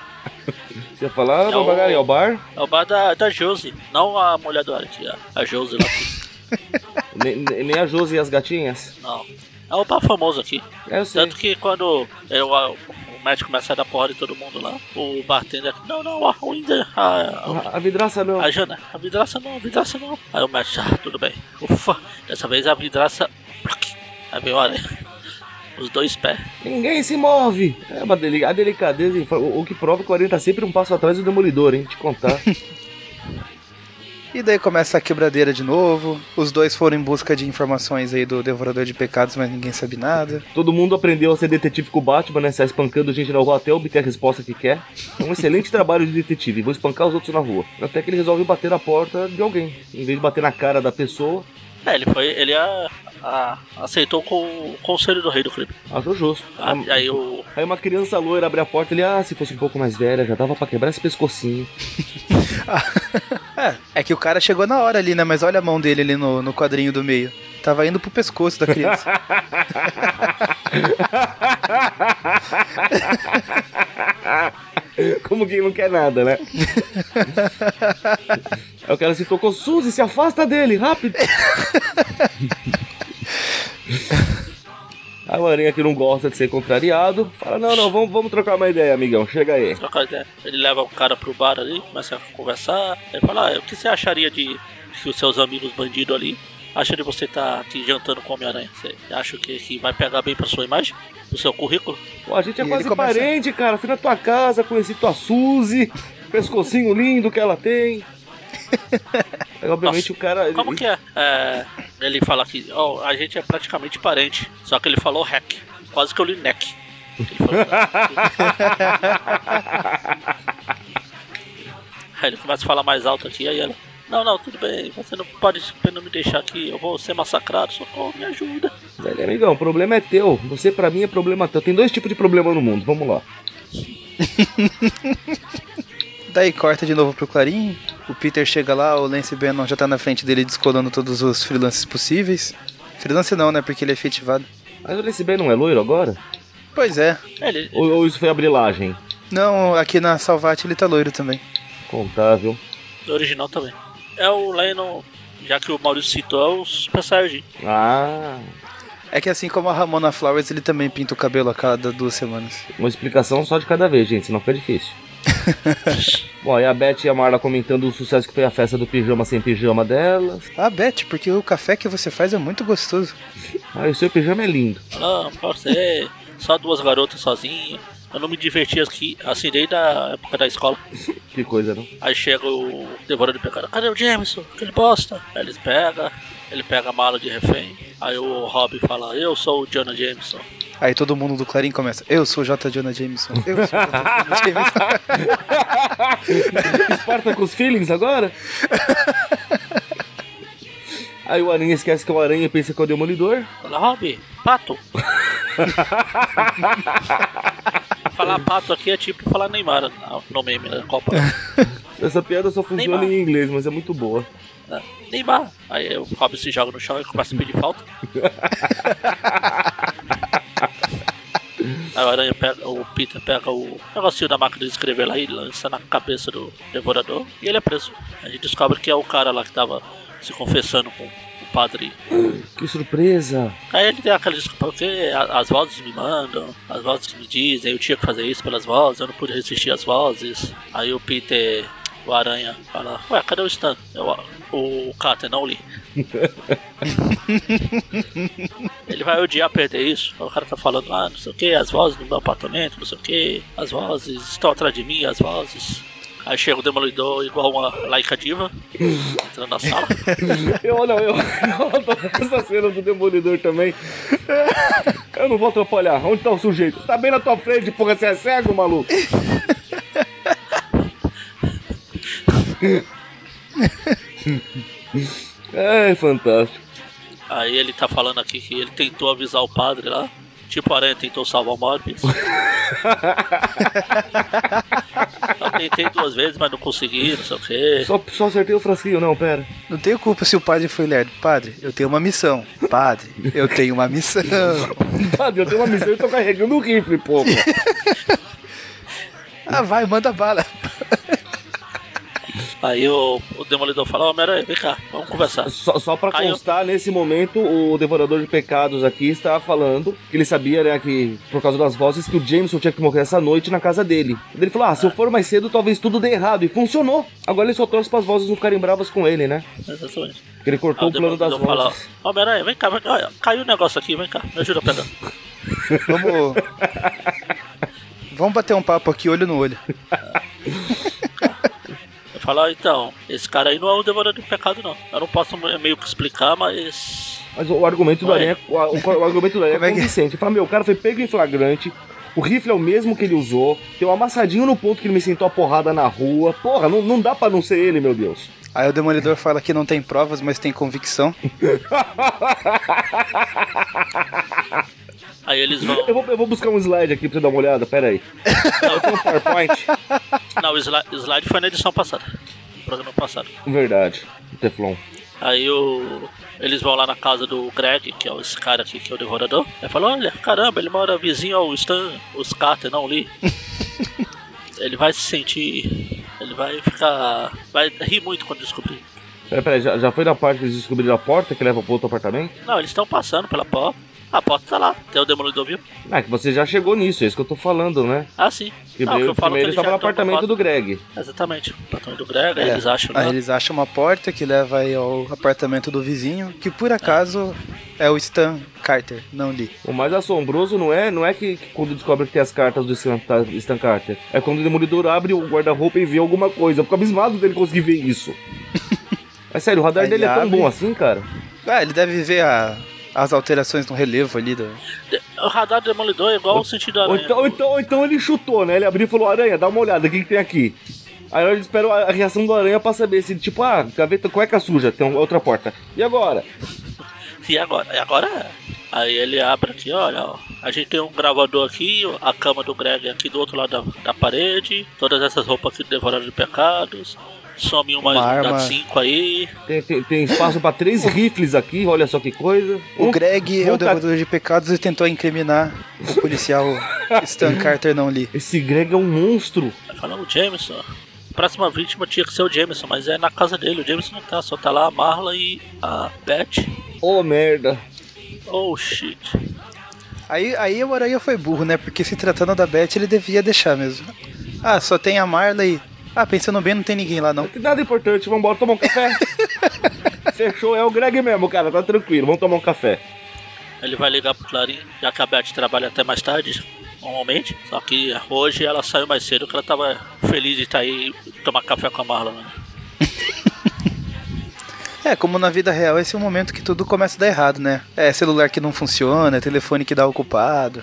Você ia falar, Não. Magari, ao bar? É o bar da, da Josie, não a mulher do Alex, a, a Josie lá. Ne- ne- Nem a Josi e as gatinhas? Não. É o bar famoso aqui. É, eu sei. Tanto que quando é, o, o médico começa a dar porra de todo mundo lá, o bartender, não, não, a Winder, a, a, A, a vidraça não. a Jana, a vidraça não, a vidraça não. Aí o médico, ah, tudo bem. Ufa, dessa vez a vidraça. Aí veio olha, os dois pés. Ninguém se move. É uma deli a delicadeza, o, o que prova que o Aranha tá sempre um passo atrás do Demolidor, hein? Te contar. E daí começa a quebradeira de novo. Os dois foram em busca de informações aí do Devorador de Pecados, mas ninguém sabe nada. Todo mundo aprendeu a ser detetive com o Batman, né? Sai espancando gente na rua até obter a resposta que quer. É um excelente trabalho de detetive. Vou espancar os outros na rua. Até que ele resolve bater na porta de alguém. Em vez de bater na cara da pessoa, É, ele foi, ele a, a- aceitou com o conselho do rei do crime. achou justo. Ah, aí o. Aí uma criança loira abre a porta e ele, ah, se fosse um pouco mais velha, já dava pra quebrar esse pescocinho. É, é que o cara chegou na hora ali, né? Mas olha a mão dele ali no, no quadrinho do meio. Tava indo pro pescoço da criança. Como quem não quer nada, né? Aí o cara se tocou, Suzy, se afasta dele, rápido! Aí o Aranha que não gosta de ser contrariado, fala, não, não, vamos, vamos trocar uma ideia, amigão, chega aí. trocar ideia. Ele leva o cara pro bar ali, começa a conversar. Ele fala: ah, o que você acharia de que os seus amigos bandidos ali acham de você estar aqui jantando com o Homem-Aranha? Você acha que, que vai pegar bem pra sua imagem? Pro seu currículo? Pô, a gente é E quase começa- parente, cara, fui na tua casa, conheci tua Suzy, pescocinho lindo que ela tem. Obviamente, Nossa, o cara... Como que é? É, Ele fala aqui: ó, a gente é praticamente parente. Só que ele falou hack. Quase que eu li neck. Ele falou, Aí ele começa a falar mais alto aqui, aí ela. Não, não, tudo bem, você não pode não me deixar aqui, eu vou ser massacrado, socorro, me ajuda. Velho, amigão, o problema é teu. Você pra mim é problema teu. Tem dois tipos de problema no mundo, vamos lá. Daí corta de novo pro Clarim. O Peter chega lá, o Lance Bannon já tá na frente dele descolando todos os freelances possíveis. Freelance não, né? Porque ele é efetivado. Mas o Lance Ben não é loiro agora? Pois é. Ele, Ou, ou isso foi a brilagem? Não, aqui na Salvat ele tá loiro também. Contável. o original também. É o Lennon, já que o Maurício citou, é o Super Saiyajin. Ah, É que assim como a Ramona Flowers, ele também pinta o cabelo a cada duas semanas. uma explicação só de cada vez, gente, senão fica difícil. Bom, aí a Beth e a Marla comentando o sucesso que foi a festa do pijama sem pijama delas. Ah, Beth, porque o café que você faz é muito gostoso. Ah, e o seu pijama é lindo. Não, pode ser. Só duas garotas sozinhas. Eu não me diverti aqui, assim, desde a época da escola. Que coisa, não? Aí chega o devorador de pecado. Cadê o Jameson? Aquele bosta. Aí eles pegam, ele pega a mala de refém. Aí o Rob fala, eu sou o Jonah Jameson. Aí todo mundo do Clarim começa. Eu sou o J. Jonah Jameson. Eu sou o J. Jonah Jameson. Spartacus Feelings agora? Aí o Aranha esquece que é o Aranha e pensa que é o Demolidor. Fala, Rob, pato. falar pato aqui é tipo falar Neymar no- meme da Copa. Essa piada só funciona Neymar. em inglês, mas é muito boa. né? Neymar. Aí o Rob se joga no chão e começa a pedir falta. Aí o Aranha pega, o Peter pega o negocinho da máquina de escrever lá e lança na cabeça do devorador e ele é preso. A gente descobre que é o cara lá que tava se confessando com o padre. Que surpresa! Aí ele tem aquela desculpa, porque as vozes me mandam, as vozes me dizem, eu tinha que fazer isso pelas vozes, eu não pude resistir às vozes. Aí o Peter, o Aranha, fala, ué, cadê o Stan? Eu, o Carter, não li. Ele vai odiar perder isso. O cara tá falando, ah, não sei o que, as vozes no meu apartamento, não sei o que, as vozes estão atrás de mim, as vozes. Aí chega o Demolidor igual uma laica diva, entrando na sala. Eu não, eu, eu adoro essa cena do Demolidor também. Eu não vou atrapalhar. Onde tá o sujeito? Tá bem na tua frente, porra, você é cego, maluco? É fantástico. Aí ele tá falando aqui que ele tentou avisar o padre lá. Tipo a aranha tentou salvar o Morbius. Eu tentei duas vezes, mas não consegui, não sei o que. Só, só acertei o frasquinho, não, pera. Não tenho culpa se o padre foi lerdo. Padre, eu tenho uma missão. Padre, eu tenho uma missão. Padre, eu tenho uma missão e tô carregando o rifle, pô. Ah, vai, manda bala. Aí o, o Demolidor fala, ô Homem-Aranha, vem cá, vamos conversar. Só, só pra Caiu. constar, nesse momento, o Devorador de Pecados aqui está falando que ele sabia, né, que por causa das vozes, que o Jameson tinha que morrer essa noite na casa dele. Ele falou, ah, se eu for mais cedo, talvez tudo dê errado. E funcionou. Agora ele só torce para as vozes não ficarem bravas com ele, né? Exatamente. Porque ele cortou Aí o plano das Demolidor fala, vozes. Homem-Aranha, vem cá, vem cá, caiu um negócio aqui, vem cá, me ajuda a pegar. Vamos. Vamos bater um papo aqui, olho no olho. Falo, ah, então, esse cara aí não é o Devorador de Pecado, não. Eu não posso meio que explicar, mas... Mas o, argumento do. Aranha, o, o- o argumento do Aranha é é é? convincente. Ele fala, meu, o cara foi pego em flagrante, o rifle é o mesmo que ele usou, tem um amassadinho no ponto que ele me sentou a porrada na rua. Porra, não, não dá pra não ser ele, meu Deus. Aí o Demolidor fala que não tem provas, mas tem convicção. Aí eles vão... Eu vou, eu vou buscar um slide aqui pra você dar uma olhada, pera aí. Eu tenho um PowerPoint. Não, o slide, slide foi na edição passada. No programa passado. Verdade, Teflon. Aí o... eles vão lá na casa do Greg, que é esse cara aqui que é o devorador. Aí fala, olha, caramba, ele mora vizinho ao Stan, os Carter, não li. ele vai se sentir. Ele vai ficar. Vai rir muito quando descobrir. Pera, pera, já, já foi da parte que eles descobriram a porta que leva pro outro apartamento? Não, eles estão passando pela porta. A porta tá lá, até o demolidor viu. Ah, que você já chegou nisso, é isso que eu tô falando, né? Ah, sim. Que Não, que primeiro, eu falo que primeiro eles no apartamento do Greg. Exatamente. O apartamento do Greg, aí É, eles acham. Aí lá. eles acham uma porta que leva aí ao apartamento do vizinho, que por acaso é o Stan Carter, não li. O mais assombroso não é, não é que, que quando descobre que tem as cartas do Stan, tá, Stan Carter. É quando o Demolidor abre o guarda-roupa e vê alguma coisa. Eu fico abismado dele conseguir ver isso. É sério, o radar Aí dele é tão abre. bom assim, cara? Ah, ele deve ver a- as alterações no relevo ali do. O radar do demolidor é igual o sentido da Ou aranha. então, ou então, ou então ele chutou, né? Ele abriu e falou, Aranha, dá uma olhada, o que, que tem aqui? Aí eles esperam a reação do Aranha pra saber se, tipo, ah, gaveta cueca suja, tem outra porta. E agora? E agora? E agora é. Aí ele abre aqui, olha, ó, a gente tem um gravador aqui, a cama do Greg é aqui do outro lado da, da parede, todas essas roupas aqui devoradas de pecados, some uma, Uma um arma. dá cinco aí, Tem, tem, tem espaço pra três rifles aqui, olha só que coisa. O Um- Greg é o um tá- devorador de pecados e tentou incriminar o policial Stan Carter, não li. Esse Greg é um monstro. Aí fala, o Jameson, a próxima vítima tinha que ser o Jameson, mas é na casa dele, o Jameson não tá, só tá lá a Marla e a Beth. Ô merda. Oh shit. Aí, aí o Aranha foi burro, né? Porque se tratando da Beth, ele devia deixar mesmo. Ah, só tem a Marley. Ah, pensando bem, não tem ninguém lá não. Nada importante, vambora tomar um café. Fechou, é o Greg mesmo, cara, tá tranquilo, vamos tomar um café. Ele vai ligar pro Clarim, já que a Beth trabalha até mais tarde, normalmente. Só que hoje ela saiu mais cedo porque ela tava feliz de estar aí tomar café com a Marla. Né? É, como na vida real, esse é o momento que tudo começa a dar errado, né? É celular que não funciona, é telefone que dá ocupado.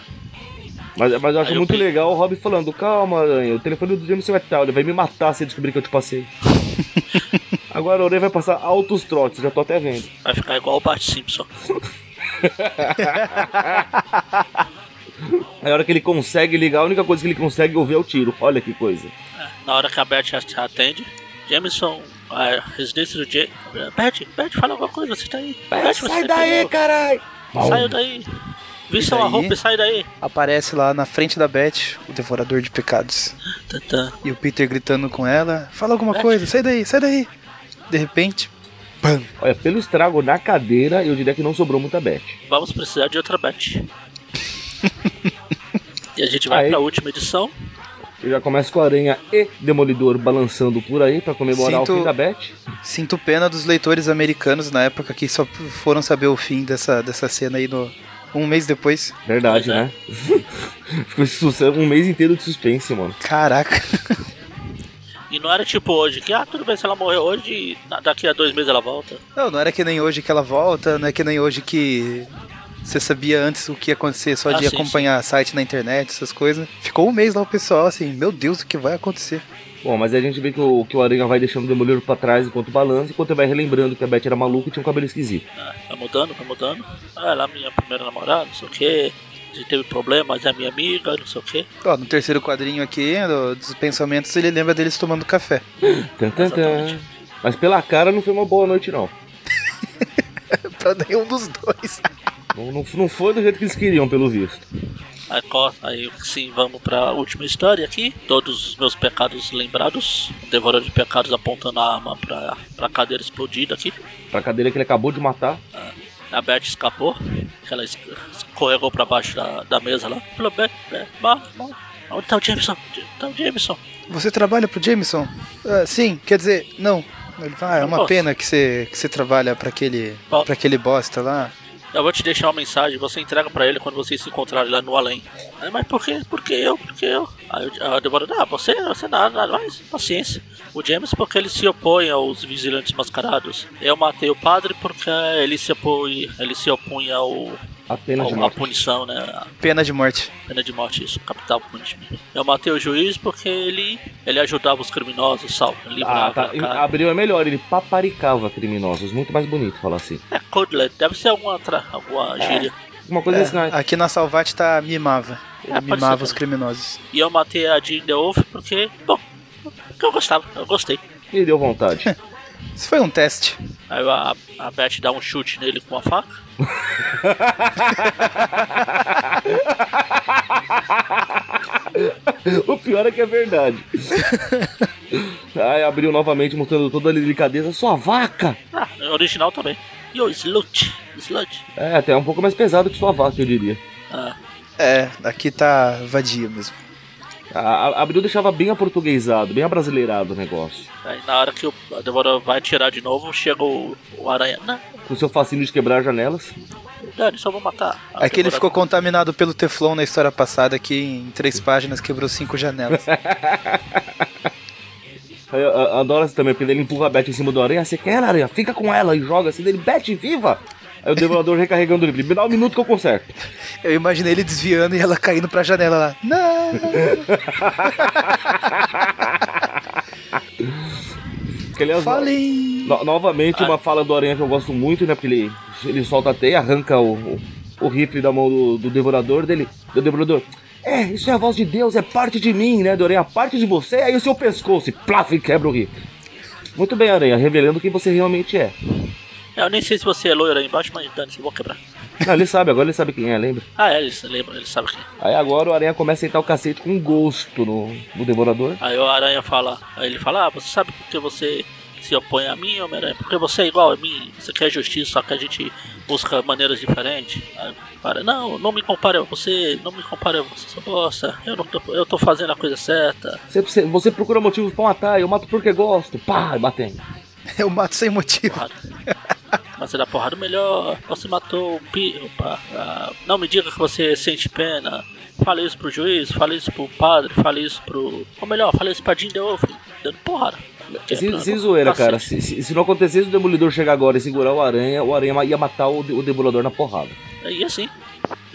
Mas, mas eu acho Aí eu muito pe- legal o Rob falando, calma, Aranha, o telefone do Jameson é tal, ele vai me matar se descobrir que eu te passei. Agora o Aranha vai passar altos trotes, já tô até vendo. Vai ficar igual o Bart Simpson. Aí a hora que ele consegue ligar, a única coisa que ele consegue ouvir é o tiro. Olha que coisa. É, na hora que a Beth atende, Jameson, a residência do J. Beth, Beth, fala alguma coisa, você tá aí. Beth, você sai daí, carai! Saiu daí. Vista uma roupa e sai daí. Aparece lá na frente da Beth, o devorador de pecados. Tantã. E o Peter gritando com ela: Fala alguma Beth? coisa, sai daí, sai daí. De repente, pam. Olha, pelo estrago na cadeira, eu diria que não sobrou muita Beth. Vamos precisar de outra Beth. e a gente vai Aí. pra última edição. Eu já começo com a Aranha e Demolidor balançando por aí pra comemorar Sinto- o fim da Beth. Sinto pena dos leitores americanos na época que só foram saber o fim dessa, dessa cena aí no, um mês depois. Verdade, é. né? Ficou um mês inteiro de suspense, mano. Caraca. E não era tipo hoje, que ah, tudo bem se ela morrer hoje, daqui a dois meses ela volta. Não, não era que nem hoje que ela volta, não é que nem hoje que você sabia antes o que ia acontecer, só Ah, de sim, acompanhar site na internet, essas coisas. Ficou um mês lá o pessoal assim, meu Deus, o que vai acontecer? Bom, mas aí a gente vê que o, que o Aranha vai deixando o Demolidor pra trás enquanto balança, enquanto ele vai relembrando que a Beth era maluca e tinha um cabelo esquisito. Ah, vai mudando, vai mudando. Ah, ela é minha primeira namorada, não sei o que. A gente teve problema, mas é minha amiga, não sei o que. Ó, no terceiro quadrinho aqui, do- dos pensamentos, ele lembra deles tomando café. Tan, tan, tan. Mas pela cara não foi uma boa noite, não. pra nenhum dos dois. Não, não, não foi do jeito que eles queriam, pelo visto. Aí, sim, vamos pra última história aqui. Todos os meus pecados lembrados. O Devorador de pecados apontando a arma pra, pra cadeira explodida aqui. Pra cadeira que ele acabou de matar. A Beth escapou. Ela es- escorregou pra baixo da, da mesa lá. Falou, Beth, Beth. Onde tá o Jameson? Onde tá o Jameson? Você trabalha pro Jameson? Ah, sim, quer dizer, não. Ele fala, ah, é uma pena que você, que você trabalha pra aquele, pra aquele bosta lá. Eu vou te deixar uma mensagem, você entrega pra ele quando vocês se encontrarem lá no além. Aí, mas por quê? Por que eu? Por que eu? Aí a Devorador, ah, você, você nada, nada mais, paciência. O James porque ele se opõe aos vigilantes mascarados. Eu matei o padre porque ele se opõe, ele se opunha ao, Apenas de ao, à morte. punição, né? A Pena de morte. pena de morte, isso, capital punishment. Eu matei o juiz porque ele, ele ajudava os criminosos, salvo, Ah, tá. a cara. Abril é melhor, ele paparicava criminosos. Muito mais bonito falar assim. É Codlet, deve ser alguma, tra- alguma gíria. Uma coisa É, assim, né? aqui na Salvat tá mimava. Ele É, mimava ser os criminosos. E eu matei a Jean The Wolf porque, bom, porque eu gostava, eu gostei. me deu vontade. Isso foi um teste. Aí a, a Beth dá um chute nele com a faca. o pior é que é verdade. Aí abriu novamente mostrando toda a delicadeza. Sua vaca! Ah, original também. E o Slut, Slut. É, até um pouco mais pesado que sua vaca, eu diria. Ah, É, aqui tá vadio mesmo. A, a, Abril deixava bem aportuguesado, bem abrasileirado o negócio. aí na hora que o Devorador vai tirar de novo, chega o, o Aranha. Não, Com seu fascínio de quebrar janelas. Dani, só vou matar. O Aqui ele ficou contaminado pelo Teflon na história passada, que em três páginas quebrou cinco janelas. Aí a, a, a Dorothy também, porque ele empurra a Beth em cima do aranha. Você quer, aranha? Fica com ela e joga assim dele. Beth, viva! Aí o devorador recarregando ele. Me dá um minuto que eu conserto. Eu imaginei ele desviando e ela caindo pra janela lá. Não! Aliás, Falei! no- novamente, Ah. uma fala do aranha que eu gosto muito, né? Porque ele, ele solta a teia, arranca o, o, o rifle da mão do, do devorador dele. Do devorador. É, isso é a voz de Deus, é parte de mim, né, do aranha? Parte de você, aí o seu pescoço. E plaf, quebra o rifle. Muito bem, aranha, revelando quem você realmente é. Eu nem sei se você é loiro aí embaixo, mas Dani, eu vou quebrar. Não, ele sabe, agora ele sabe quem é, lembra? Ah, é, ele lembra, ele sabe quem. é. Aí agora o aranha começa a sentar o cacete com gosto no, no devorador. Aí o Aranha fala, aí ele fala, ah, você sabe por que você se opõe a mim, Homem-Aranha? Porque você é igual a mim, você quer justiça, só que a gente busca maneiras diferentes. Aí, para, não, não me compare a você, não me compare a você, sua bosta, eu, não tô, eu tô fazendo a coisa certa. Você, você, procura motivos pra matar, eu mato porque gosto. Pá, batendo. Eu mato sem motivo. Você dá porrada melhor, você matou o pi. Opa, ah, não me diga que você sente pena. fala isso pro juiz, fala isso pro padre, fala isso pro. Ou melhor, fala isso pra Jim DeWolf, dando porrada. Sem, sem zoeira, cara. Se, se, se, não acontecesse o Demolidor chegar agora e segurar o Aranha, o Aranha ia matar o, o Demolador na porrada. Aí assim.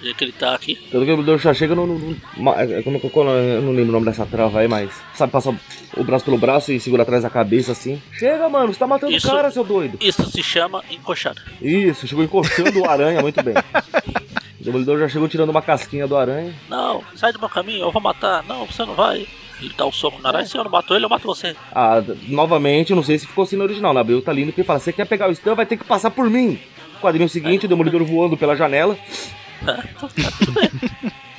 Jeito que ele tá aqui. Tanto que o Demolidor já chega no. no, no é, como, como, eu não lembro o nome dessa trava aí, mas. Sabe, passar o braço pelo braço e segura atrás da cabeça assim. Chega, mano, você tá matando o cara, seu doido. Isso se chama encoxada. Isso, chegou encoxando o Aranha muito bem. O Demolidor já chegou tirando uma casquinha do aranha. Não, sai do meu caminho, eu vou matar. Não, você não vai. Ele dá um soco na aranha, se eu não mato ele, eu mato você. Ah, novamente, não sei se ficou assim no original. Na Abril tá lindo que fala: você quer pegar o Stan, vai ter que passar por mim. Quadrinho seguinte, o Demolidor voando pela janela. É, tá, tá tudo bem.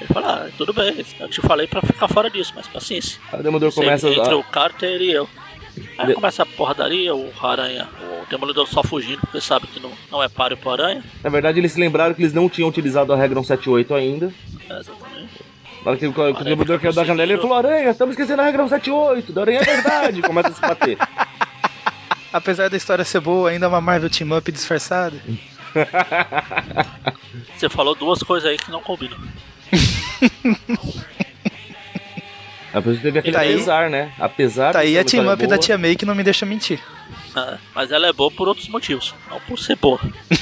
Ele fala, ah, tudo bem, eu te falei pra ficar fora disso, mas paciência. Aí o Demolidor começa Entre a... o Carter e eu. Aí De- começa a porradaria, o Aranha, o Demolidor só fugindo, porque sabe que não, não é páreo pro Aranha. Na verdade, eles se lembraram que eles não tinham utilizado a regra 178 ainda. É, exatamente. Na hora que o, que o Demolidor caiu da janela, ele falou: Aranha, estamos esquecendo a regra 178. Da Aranha é verdade. Começa a se bater. Apesar da história ser boa, ainda é uma Marvel Team Up disfarçada. Você falou duas coisas aí que não combinam. Apesar que teve aquele Tá aí- apesar, né? Apesar Tá aí a Team Up da boa, Tia May que não me deixa mentir. É, mas ela é boa por outros motivos, não por ser boa.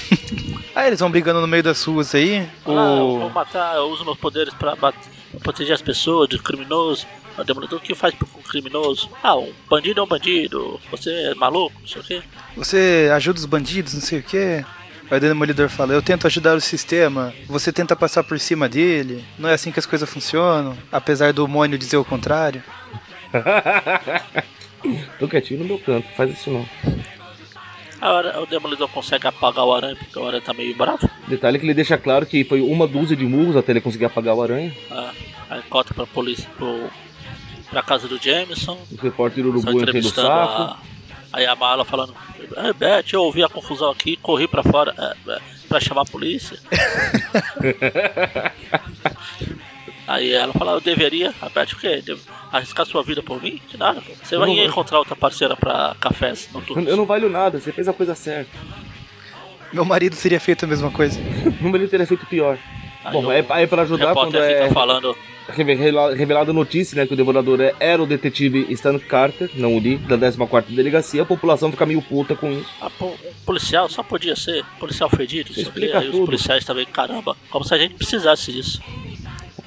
Ah, eles vão brigando no meio das ruas aí. Ah, eu vou matar, eu uso meus poderes pra, bater, proteger as pessoas de criminoso. O Demolidor, o que faz com o criminoso? Ah, um bandido é um bandido, você é maluco, não sei o quê. Você ajuda os bandidos, não sei o quê. Aí o Demolidor fala, eu tento ajudar o sistema, você tenta passar por cima dele. Não é assim que as coisas funcionam, apesar do Mônio dizer o contrário. Tô quietinho no meu canto, faz isso não. A hora, o Demolidor consegue apagar o aranha, porque o aranha tá meio bravo. Detalhe que ele deixa claro que foi uma dúzia de murros até ele conseguir apagar o aranha. Ah, aí cota pra polícia, pro, pra casa do Jameson. O repórter urubu enchendo o saco. a, aí a mala falando, é, Beth, eu ouvi a confusão aqui, corri pra fora é, é, pra chamar a polícia. aí ela fala, eu deveria, a Beth, o quê? Arriscar sua vida por mim? Que nada. Você vai encontrar outra parceira pra cafés noturnos. eu não valho nada, você fez a coisa certa. Meu marido teria feito a mesma coisa. Não ele teria feito pior. Aí Bom, é, é pra ajudar quando é fica falando, revela- revelada a notícia, né, que o devorador é- era o detetive Stan Carter, não o Lee, da 14ª Delegacia, a população fica meio puta com isso. ah, pô, policial só podia ser policial fedido, não sei o quê. Explica aí os tudo. policiais também, caramba, como se a gente precisasse disso.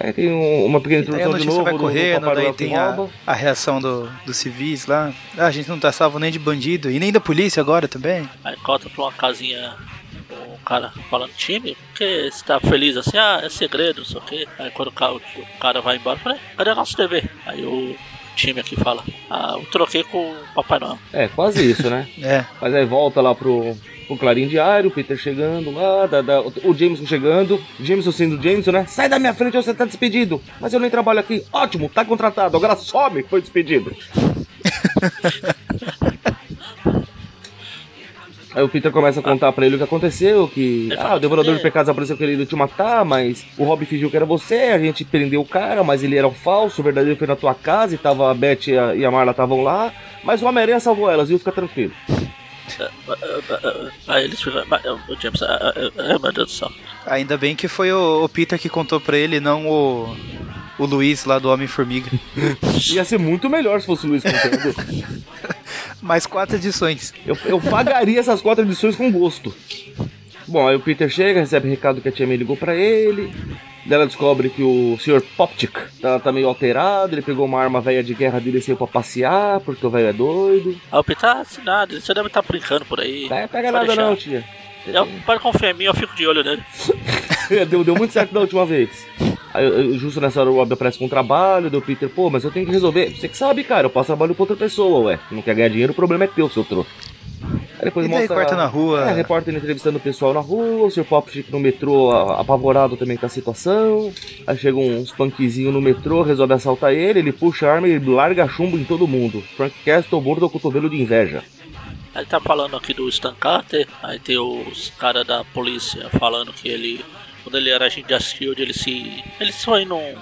Aí tem um- uma pequena Aí introdução de notícia novo vai do- do Papai daí tem a, a reação do, dos civis lá. Ah, a gente não tá salvo nem de bandido e nem da polícia agora também. Aí cota pra uma casinha, cara falando time, porque você tá feliz assim, ah, é segredo, não sei o quê. Aí quando o cara, o cara vai embora, eu falei, cadê a nossa TV? Aí o time aqui fala, ah, eu troquei com o Papai Noel. É, quase isso, né? É, Mas aí volta lá pro, pro Clarim Diário, o Peter chegando lá, da- da- o Jameson chegando, Jameson sendo Jameson, né? Sai da minha frente ou você tá despedido. Mas eu nem trabalho aqui. Ótimo, tá contratado. Agora some, foi despedido. Aí o Peter começa a contar pra ele o que aconteceu, que ah, o Devorador de "É." Pecados apareceu querendo te matar, mas o Rob fingiu que era você, a gente prendeu o cara, mas ele era um falso, o verdadeiro foi na tua casa e tava a Beth e a, e a Marla estavam lá, mas o Homem-Aranha salvou elas, viu? Fica tranquilo. Aí eles ficam, mas, o James, ah, ah, ah, meu Deus do céu. ainda bem que foi o, o Peter que contou pra ele, não o, o Luiz lá do Homem-Formiga. Ia ser muito melhor se fosse o Luiz contando. Mais quatro edições. Eu, eu pagaria essas quatro edições com gosto. Bom, aí o Peter chega, recebe recado que a tia May ligou pra ele. Daí ela descobre que o Sr. Poptic tá, tá meio alterado, ele pegou uma arma velha de guerra dele e saiu pra passear, porque o velho é doido. Aí o Peter, ah, se nada, você deve estar brincando por aí. Não pega Pode nada deixar. não, tia. Eu, pode confiar em mim, eu fico de olho nele. deu, deu muito certo da última vez. Aí, eu- justo nessa hora o Rob aparece com um trabalho, deu Peter, pô, mas eu tenho que resolver. Você que sabe, cara, eu passo trabalho pra outra pessoa, ué. Não quer ganhar dinheiro, o problema é teu, seu troco. Aí depois E daí mostra. corta na rua. É, repórter entrevistando o pessoal na rua, o Sr. Popchick no metrô a- apavorado também com a situação. Aí chegam uns punkzinhos no metrô, resolve assaltar ele, ele puxa a arma e larga chumbo em todo mundo. Frank Castle mordo ao cotovelo de inveja. Aí tá falando aqui do Stan Carter, aí tem os caras da polícia falando que ele, quando ele era agente da SHIELD, ele se. Ele foi num.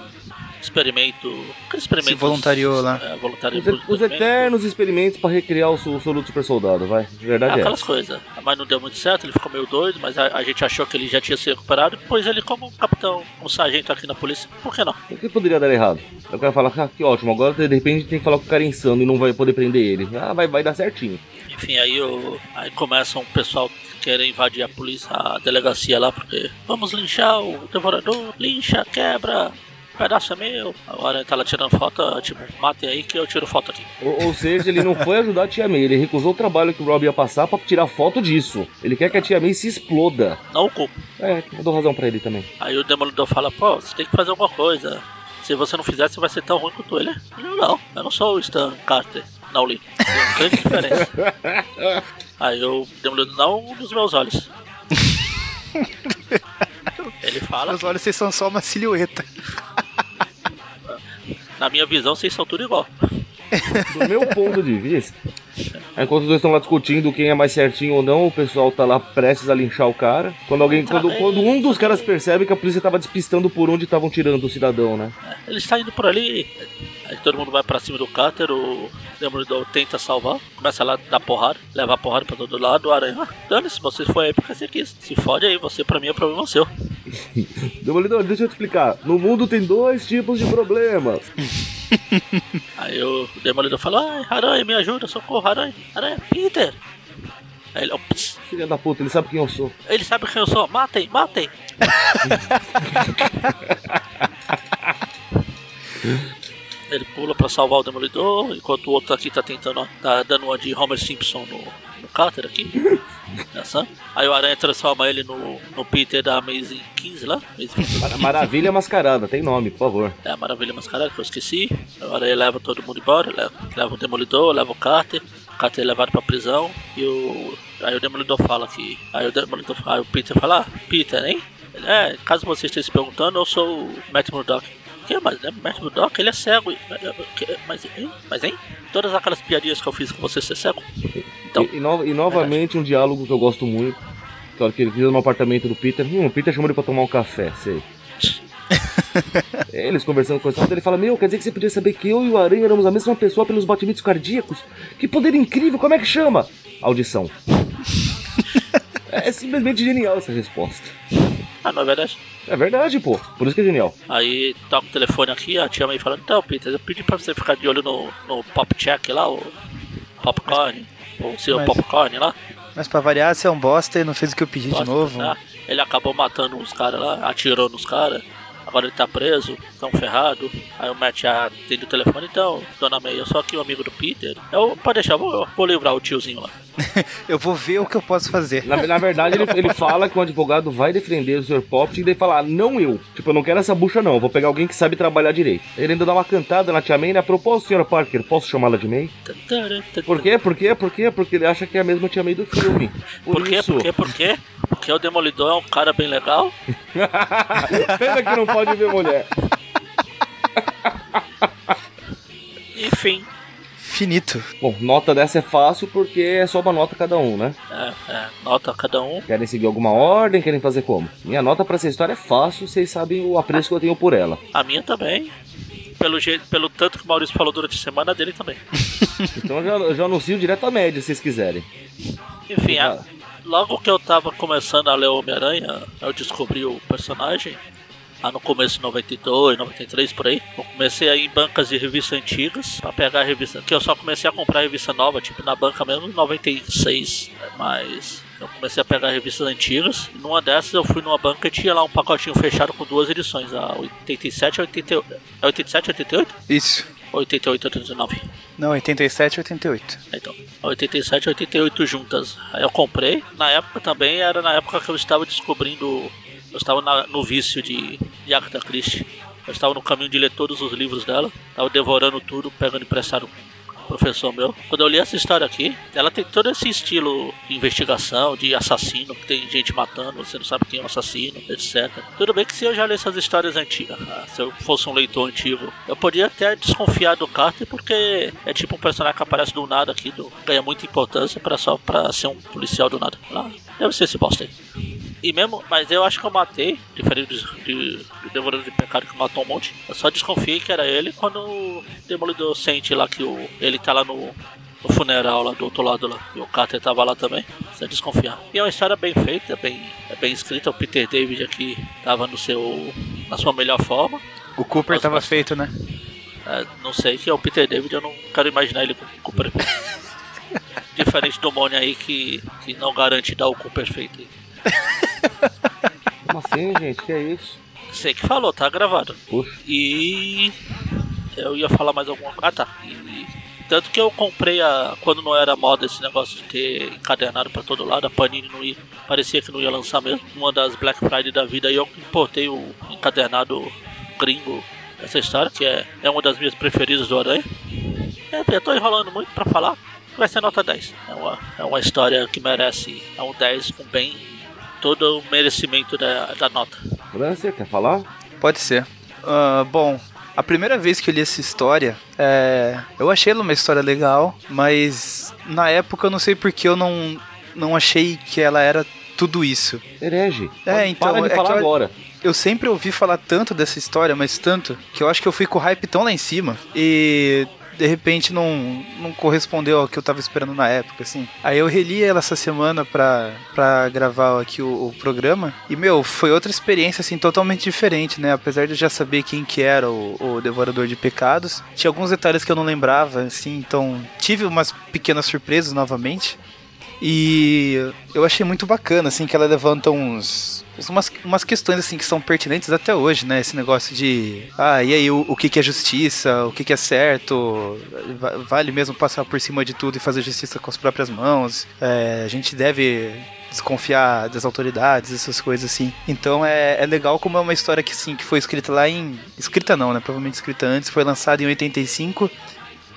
experimento. Aquele experimento. Se voluntariou lá. É, voluntariou Os, os eternos experimentos pra recriar o, o soluto super soldado, vai. Verdade é. Aquelas coisas. Mas não deu muito certo, ele ficou meio doido, mas a, a gente achou que ele já tinha se recuperado. Pois ele, como capitão, um sargento aqui na polícia, por que não? O que poderia dar errado? Eu quero falar, ah, que ótimo, agora de repente tem que falar com o cara insano e não vai poder prender ele. Ah, vai, vai dar certinho. Enfim, aí, o, aí começa um pessoal querer invadir a polícia, a delegacia lá, porque vamos linchar o devorador, lincha, quebra, pedaço é meu. Agora ele tá lá tirando foto, tipo, matem aí que eu tiro foto aqui. Ou, ou seja, ele não foi ajudar a Tia May, ele recusou o trabalho que o Rob ia passar pra tirar foto disso. Ele quer que a Tia May se exploda. Não o culpo. É, eu dou razão pra ele também. Aí o Demolidor fala, pô, você tem que fazer alguma coisa. Se você não fizer, você vai ser tão ruim quanto ele. Ele, não, eu não sou o Stan Carter. Não li. Tem grande diferença. Aí o Demolidor, não nos meus olhos. Ele fala, Meus olhos, vocês são só uma silhueta. na minha visão, vocês são tudo igual. Do meu ponto de vista, enquanto os dois estão lá discutindo quem é mais certinho ou não, o pessoal tá lá prestes a linchar o cara. Quando alguém, quando, quando um dos caras percebe que a polícia tava despistando por onde estavam tirando o cidadão, né? Ele está indo por ali. Aí todo mundo vai pra cima do Carter, o Demolidor tenta salvar, começa lá a dar porrada, levar porrada pra todo lado, o Aranha, ah, dane-se, você foi aí porque você quis. Se fode aí, você pra mim é problema seu. Demolidor, deixa eu te explicar. No mundo tem dois tipos de problemas. Aí o Demolidor fala, ai, Aranha, me ajuda, socorro, Aranha, Aranha, Peter. Aí ele, ops, Filha da puta, ele sabe quem eu sou. ele sabe quem eu sou, matem, matem. ele pula pra salvar o Demolidor, enquanto o outro aqui tá tentando, ó, tá dando uma de Homer Simpson no, no Carter aqui. Essa. Aí o Aranha transforma ele no, no Peter da Amazing 15 lá. Maravilha mascarada, tem nome, por favor. É a Maravilha Mascarada, que eu esqueci. Agora ele leva todo mundo embora, leva, leva o Demolidor, leva o Carter. O Carter é levado pra prisão e o. Aí o Demolidor fala que. Aí o Demolidor aí o Peter fala, ah, Peter, hein? É, caso você esteja se perguntando, eu sou o Matt Murdock. Que, mas né, Matt Murdock, ele é cego. Mas, hein? Mas, hein? Todas aquelas piadinhas que eu fiz com você ser cego. Então, E, e no- e novamente um diálogo que eu gosto muito. Que hora que ele fica no apartamento do Peter. Hum, o Peter chamou ele pra tomar um café, sei. Eles conversando com o ele fala: Meu, quer dizer que você podia saber que eu e o Aranha éramos a mesma pessoa pelos batimentos cardíacos? Que poder incrível, como é que chama? Audição. é simplesmente genial essa resposta. Ah, não é verdade? É verdade, pô. Por isso que é genial. Aí toca o telefone aqui, a tia May fala, então Peter, eu pedi pra você ficar de olho no, no Pop Check lá, o Popcorn, o seu Mas- Popcorn lá. Mas pra variar, você é um bosta e não fez o que eu pedi de Gosta, novo. tá? Ele acabou matando os caras lá, atirou nos caras. Agora ele tá preso, tão ferrado. Aí o Matt já atende o telefone, então, dona May, eu sou aqui o amigo do Peter. Eu, pode deixar, eu vou, eu vou livrar o tiozinho lá. Eu vou ver o que eu posso fazer. Na, na verdade, ele, ele fala que o advogado vai defender o Sr. Pop e daí fala, ah, não eu. Tipo, eu não quero essa bucha não, eu vou pegar alguém que sabe trabalhar direito. Ele ainda dá uma cantada na tia May, né? A propósito, Sr. Parker, posso chamá-la de May? Por quê? Por quê? Por quê? Porque ele acha que é a mesma tia May do filme. Por, Por quê? isso. Por quê? Por quê? Porque o Demolidor é um cara bem legal. Pena que não pode ver mulher. Enfim, Finito. Bom, nota dessa é fácil porque é só uma nota cada um, né? é, é, nota cada um. Querem seguir alguma ordem? Querem fazer como? Minha nota pra essa história é fácil, vocês sabem o apreço que eu tenho por ela. A minha também. Pelo, jeito, pelo tanto que o Maurício falou durante a semana, a dele também. Então eu já, eu já anuncio direto a média, se vocês quiserem. Enfim, a- logo que eu tava começando a ler Homem-Aranha, eu descobri o personagem. Lá no começo de 92, 93 por aí. Eu comecei a ir em bancas de revista antigas pra pegar a revista. Que eu só comecei a comprar revista nova, tipo na banca mesmo, em 96. Mas eu comecei a pegar revistas antigas. E numa dessas eu fui numa banca e tinha lá um pacotinho fechado com duas edições, a 87 e 88. É 87 e 88? Isso. Ou 88 e 89? Não, 87 e 88. Então, 87 e 88 juntas. Aí eu comprei. Na época também era na época que eu estava descobrindo. Eu estava na- no vício de, de Agatha Christie. Eu estava no caminho de ler todos os livros dela. Estava devorando tudo, pegando emprestado professor meu. Quando eu li essa história aqui, ela tem todo esse estilo de investigação, de assassino, que tem gente matando, você não sabe quem é o assassino, etc. Tudo bem que se eu já li essas histórias antigas, ah, se eu fosse um leitor antigo, eu podia até desconfiar do Carter, porque é tipo um personagem que aparece do nada aqui, do, ganha muita importância para só para ser um policial do nada. Ah, deve ser esse bosta aí. E mesmo, mas eu acho que eu matei, diferente do, de- do Devorador de Pecado que matou um monte. Eu só desconfiei que era ele quando o Demolidor sente lá que o, ele tá lá no, no funeral lá do outro lado lá. E o Carter tava lá também. Você desconfiar. E é uma história bem feita, bem, é bem escrita. O Peter David aqui tava no seu. na sua melhor forma. O Cooper Nossa, tava bastante. feito, né? É, não sei que é o Peter David, eu não quero imaginar ele com o perfeito. Diferente do Mônio aí que, que não garante dar o cu perfeito. Como assim, gente? Que é isso? Sei que falou, tá gravado. Poxa. E eu ia falar mais alguma coisa. Ah tá. E, tanto que eu comprei a. Quando não era moda esse negócio de ter encadernado pra todo lado, a Panini não ia. Parecia que não ia lançar mesmo. Uma das Black Friday da vida aí eu importei o encadernado gringo dessa história, que é, é uma das minhas preferidas do Aranha. É, eu tô enrolando muito pra falar. Vai ser nota 10. É uma, é uma história que merece é um 10 com bem todo o merecimento da, da nota. França, quer falar? Pode ser. Ah, bom, a primeira vez que eu li essa história, é, eu achei ela uma história legal, mas na época eu não sei porque eu não, não achei que ela era tudo isso. Herege. É, então, Para de é falar eu- agora. Eu sempre ouvi falar tanto dessa história, mas tanto, que eu acho que eu fui com o hype tão lá em cima e de repente não, não correspondeu ao que eu tava esperando na época, assim. Aí eu reli ela essa semana pra, pra gravar aqui o, o programa e, meu, foi outra experiência, assim, totalmente diferente, né? Apesar de eu já saber quem que era o, o Devorador de Pecados, tinha alguns detalhes que eu não lembrava, assim, então tive umas pequenas surpresas novamente. E eu achei muito bacana, assim, que ela levanta uns. Umas, umas questões assim que são pertinentes até hoje, né? Esse negócio de. Ah, e aí, o, o que, que é justiça? O que, que é certo? Va- Vale mesmo passar por cima de tudo e fazer justiça com as próprias mãos? É, a gente deve desconfiar das autoridades, essas coisas assim. Então é, é legal como é uma história que sim, que foi escrita lá em. Escrita não, né? Provavelmente escrita antes, foi lançada em 85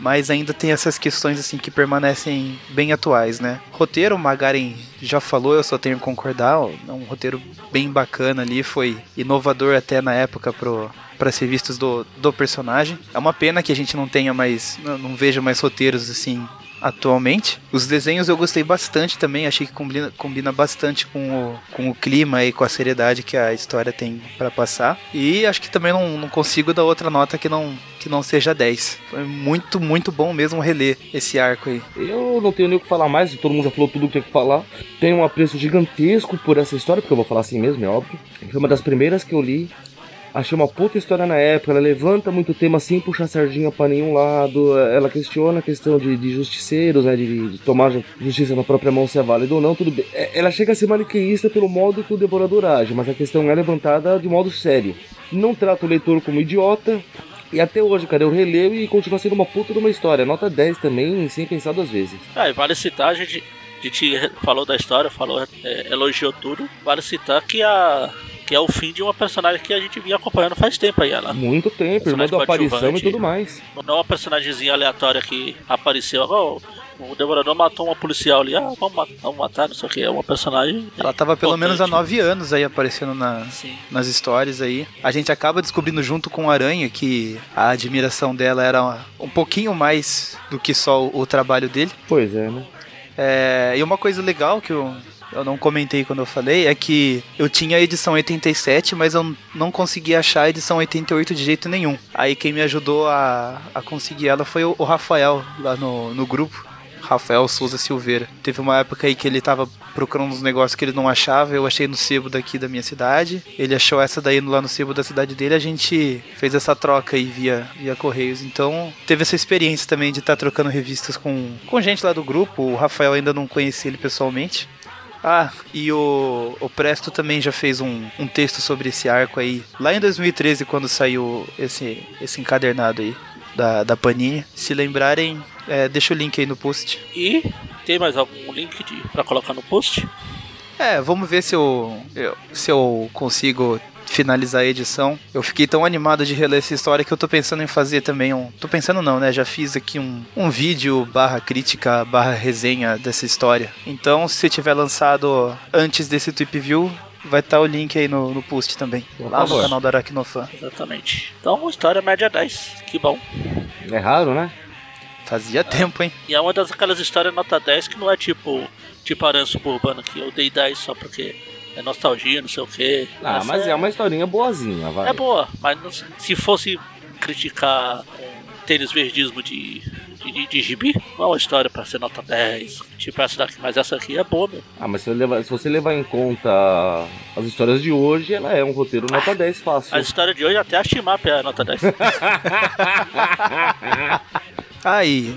mas ainda tem essas questões assim que permanecem bem atuais, né? Roteiro, o Magaren já falou, eu só tenho que concordar, é um roteiro bem bacana ali, foi inovador até na época pro para ser vistos do, do personagem. É uma pena que a gente não tenha mais, não, não veja mais roteiros assim atualmente. Os desenhos eu gostei bastante também, achei que combina, combina bastante com o, com o clima e com a seriedade que a história tem para passar. E acho que também não, não consigo dar outra nota que não, que não seja 10. Foi muito, muito bom mesmo reler esse arco aí. Eu não tenho nem o que falar mais, todo mundo já falou tudo o que tinha que falar. Tenho um apreço gigantesco por essa história, porque eu vou falar assim mesmo, é óbvio. Foi uma das primeiras que eu li. Achei uma puta história na época, ela levanta muito tema sem puxar sardinha pra nenhum lado, ela questiona a questão de, de justiceiros, né, de, de tomar ju- justiça na própria mão se é válido ou não, tudo bem. É, Ela chega a ser maniqueísta pelo modo que o Devorador age, mas a questão é levantada de modo sério. Não trata o leitor como idiota, e até hoje, cara, eu releio e continua sendo uma puta de uma história. Nota 10 também, sem pensar duas vezes. Ah, e vale citar, a gente, a gente falou da história, falou, é, elogiou tudo. Vale citar que, a, que é o fim de uma personagem que a gente vinha acompanhando faz tempo aí. Ela Muito tempo, Personagem da aparição e tudo mais. não é uma personagemzinha aleatória que apareceu. ó, o Devorador matou uma policial ali, ah, vamos matar, vamos matar não sei o que. É uma personagem. Ela tava pelo menos há. 9 anos aí aparecendo na, Sim. nas histórias aí. A gente acaba descobrindo junto com a Aranha que a admiração dela era um pouquinho mais do que só o, o trabalho dele. Pois é, né? É, e uma coisa legal que eu, eu não comentei quando eu falei é que eu tinha a edição 87, mas eu não consegui achar a edição 88 de jeito nenhum. Aí quem me ajudou a, a conseguir ela foi o, Rafael lá no, no grupo. Rafael Souza Silveira. Teve uma época aí que ele tava procurando uns negócios que ele não achava, eu achei no sebo daqui da minha cidade. Ele achou essa daí lá no sebo da cidade dele, a gente fez essa troca aí via, via Correios. Então teve essa experiência também de estar trocando revistas com, com gente lá do grupo. O Rafael ainda não conhecia ele pessoalmente. Ah, e o, o Presto também já fez um, um texto sobre esse arco aí, lá em 2013, quando saiu esse, esse encadernado aí da, da Panini. Se lembrarem, é, deixa o link aí no post. E tem mais algum link de, pra colocar no post? É, vamos ver se eu, eu- se eu consigo finalizar a edição. Eu fiquei tão animado de reler essa história que eu tô pensando em fazer também um. Tô pensando não, né? Já fiz aqui um, um vídeo barra crítica barra resenha dessa história. Então, se tiver lançado antes desse Tweep View, vai estar o link aí no, no post também. Lá no favor. canal da Aracnofan. Exatamente. Então, história média 10. Que bom. É raro, né? Fazia tempo, hein? E é uma das aquelas histórias nota 10 que não é tipo tipo Aranha Suburbano que eu dei 10 só porque é nostalgia, não sei o quê. Ah, mas é uma historinha boazinha, vai. É boa, mas não- se fosse criticar com tênis verdismo de, de, de gibi, não é uma história pra ser nota 10, tipo essa daqui, mas essa aqui é boa, meu. Ah, mas se, levar- se você levar em conta as histórias de hoje, ela é um roteiro nota 10 fácil. A história de hoje até a Shimap é nota 10. Aí,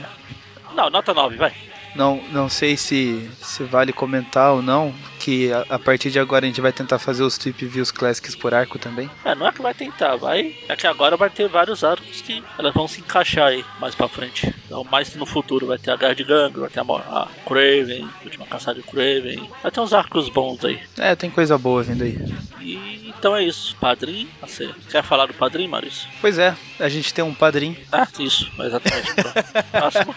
não, nota 9, vai. Não, não sei se, se vale comentar ou não, que a, a partir de agora a gente vai tentar fazer os Tweep Views Classics por arco também. É, não é que vai tentar, vai. É que agora vai ter vários arcos que elas vão se encaixar aí mais pra frente. Então, mais no futuro vai ter a Guerra de Gangue, vai ter a, a Craven, a última caçada de Craven. Vai ter uns arcos bons aí. É, tem coisa boa vindo aí. E então é isso. Padrim, você quer falar do padrim, Maurício? Pois é, a gente tem um padrinho. Ah, isso, exatamente. Próximo.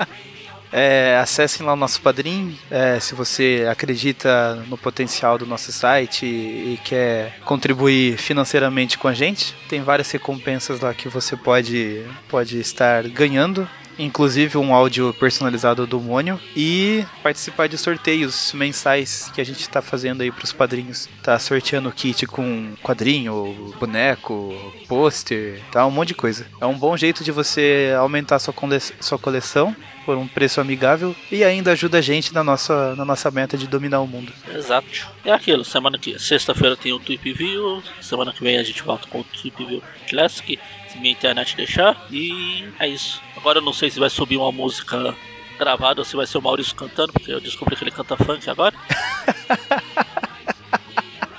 É, acessem lá o nosso padrinho. É, se você acredita no potencial do nosso site e, e quer contribuir financeiramente com a gente, tem várias recompensas lá que você pode, pode estar ganhando. Inclusive um áudio personalizado do Mônio e participar de sorteios mensais que a gente está fazendo aí para os padrinhos. Tá sorteando kit com quadrinho, boneco, pôster, tá um monte de coisa. É um bom jeito de você aumentar sua, cole- sua coleção por um preço amigável e ainda ajuda a gente na nossa, na nossa meta de dominar o mundo. Exato. É aquilo, semana que sexta-feira tem o Tweep View, semana que vem a gente volta com o Tweep View Classic, se minha internet deixar, e é isso. Agora eu não sei se vai subir uma música gravada ou se vai ser o Maurício cantando, porque eu descobri que ele canta funk agora.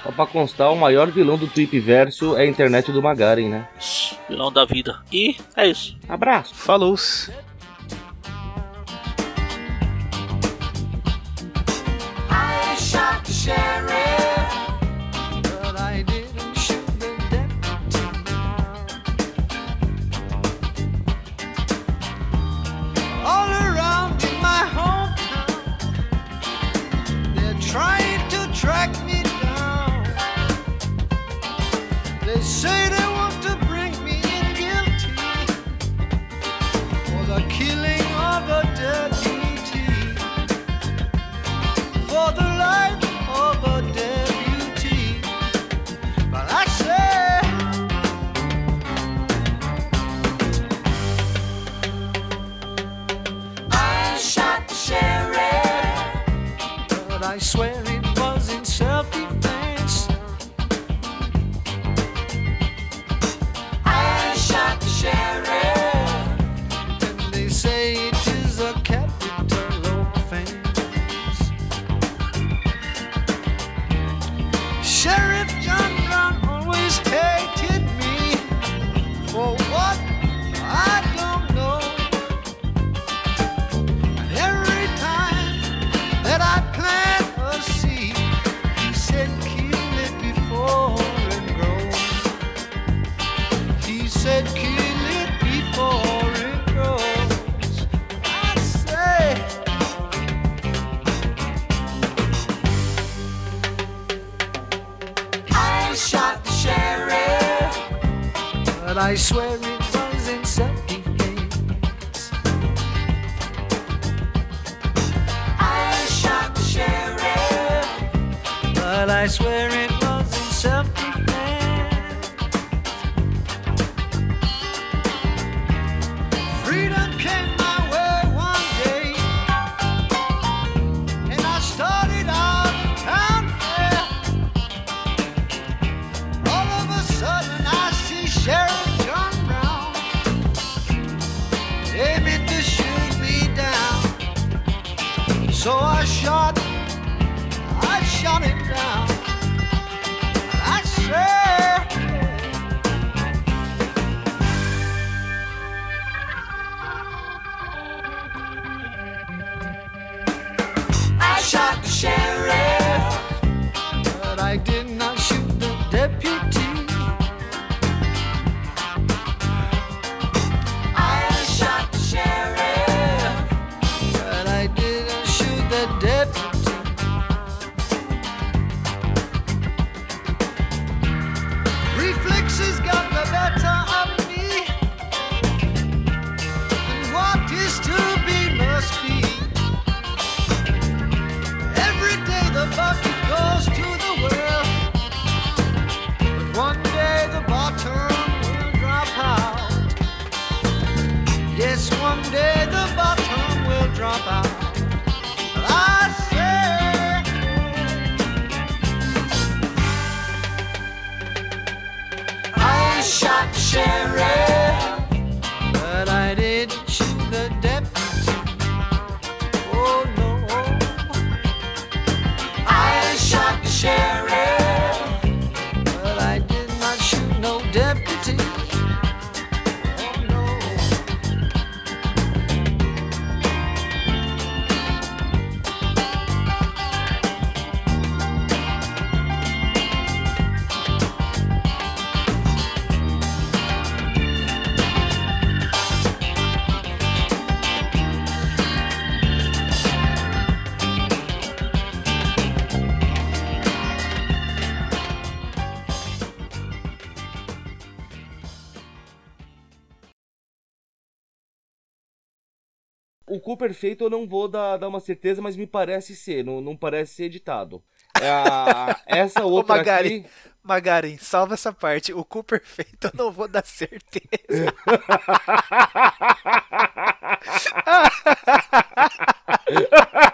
Só pra constar, o maior vilão do Tweep Verso é a internet do Magaren, né? Vilão da vida. E é isso. Abraço! Falou! I trying to track me down. They say they I swear Perfeito eu não vou dar, dar uma certeza, mas me parece ser, não, não parece ser editado. É essa Ô, outra Magari, aqui. Magari, salva essa parte. O cu perfeito eu não vou dar certeza.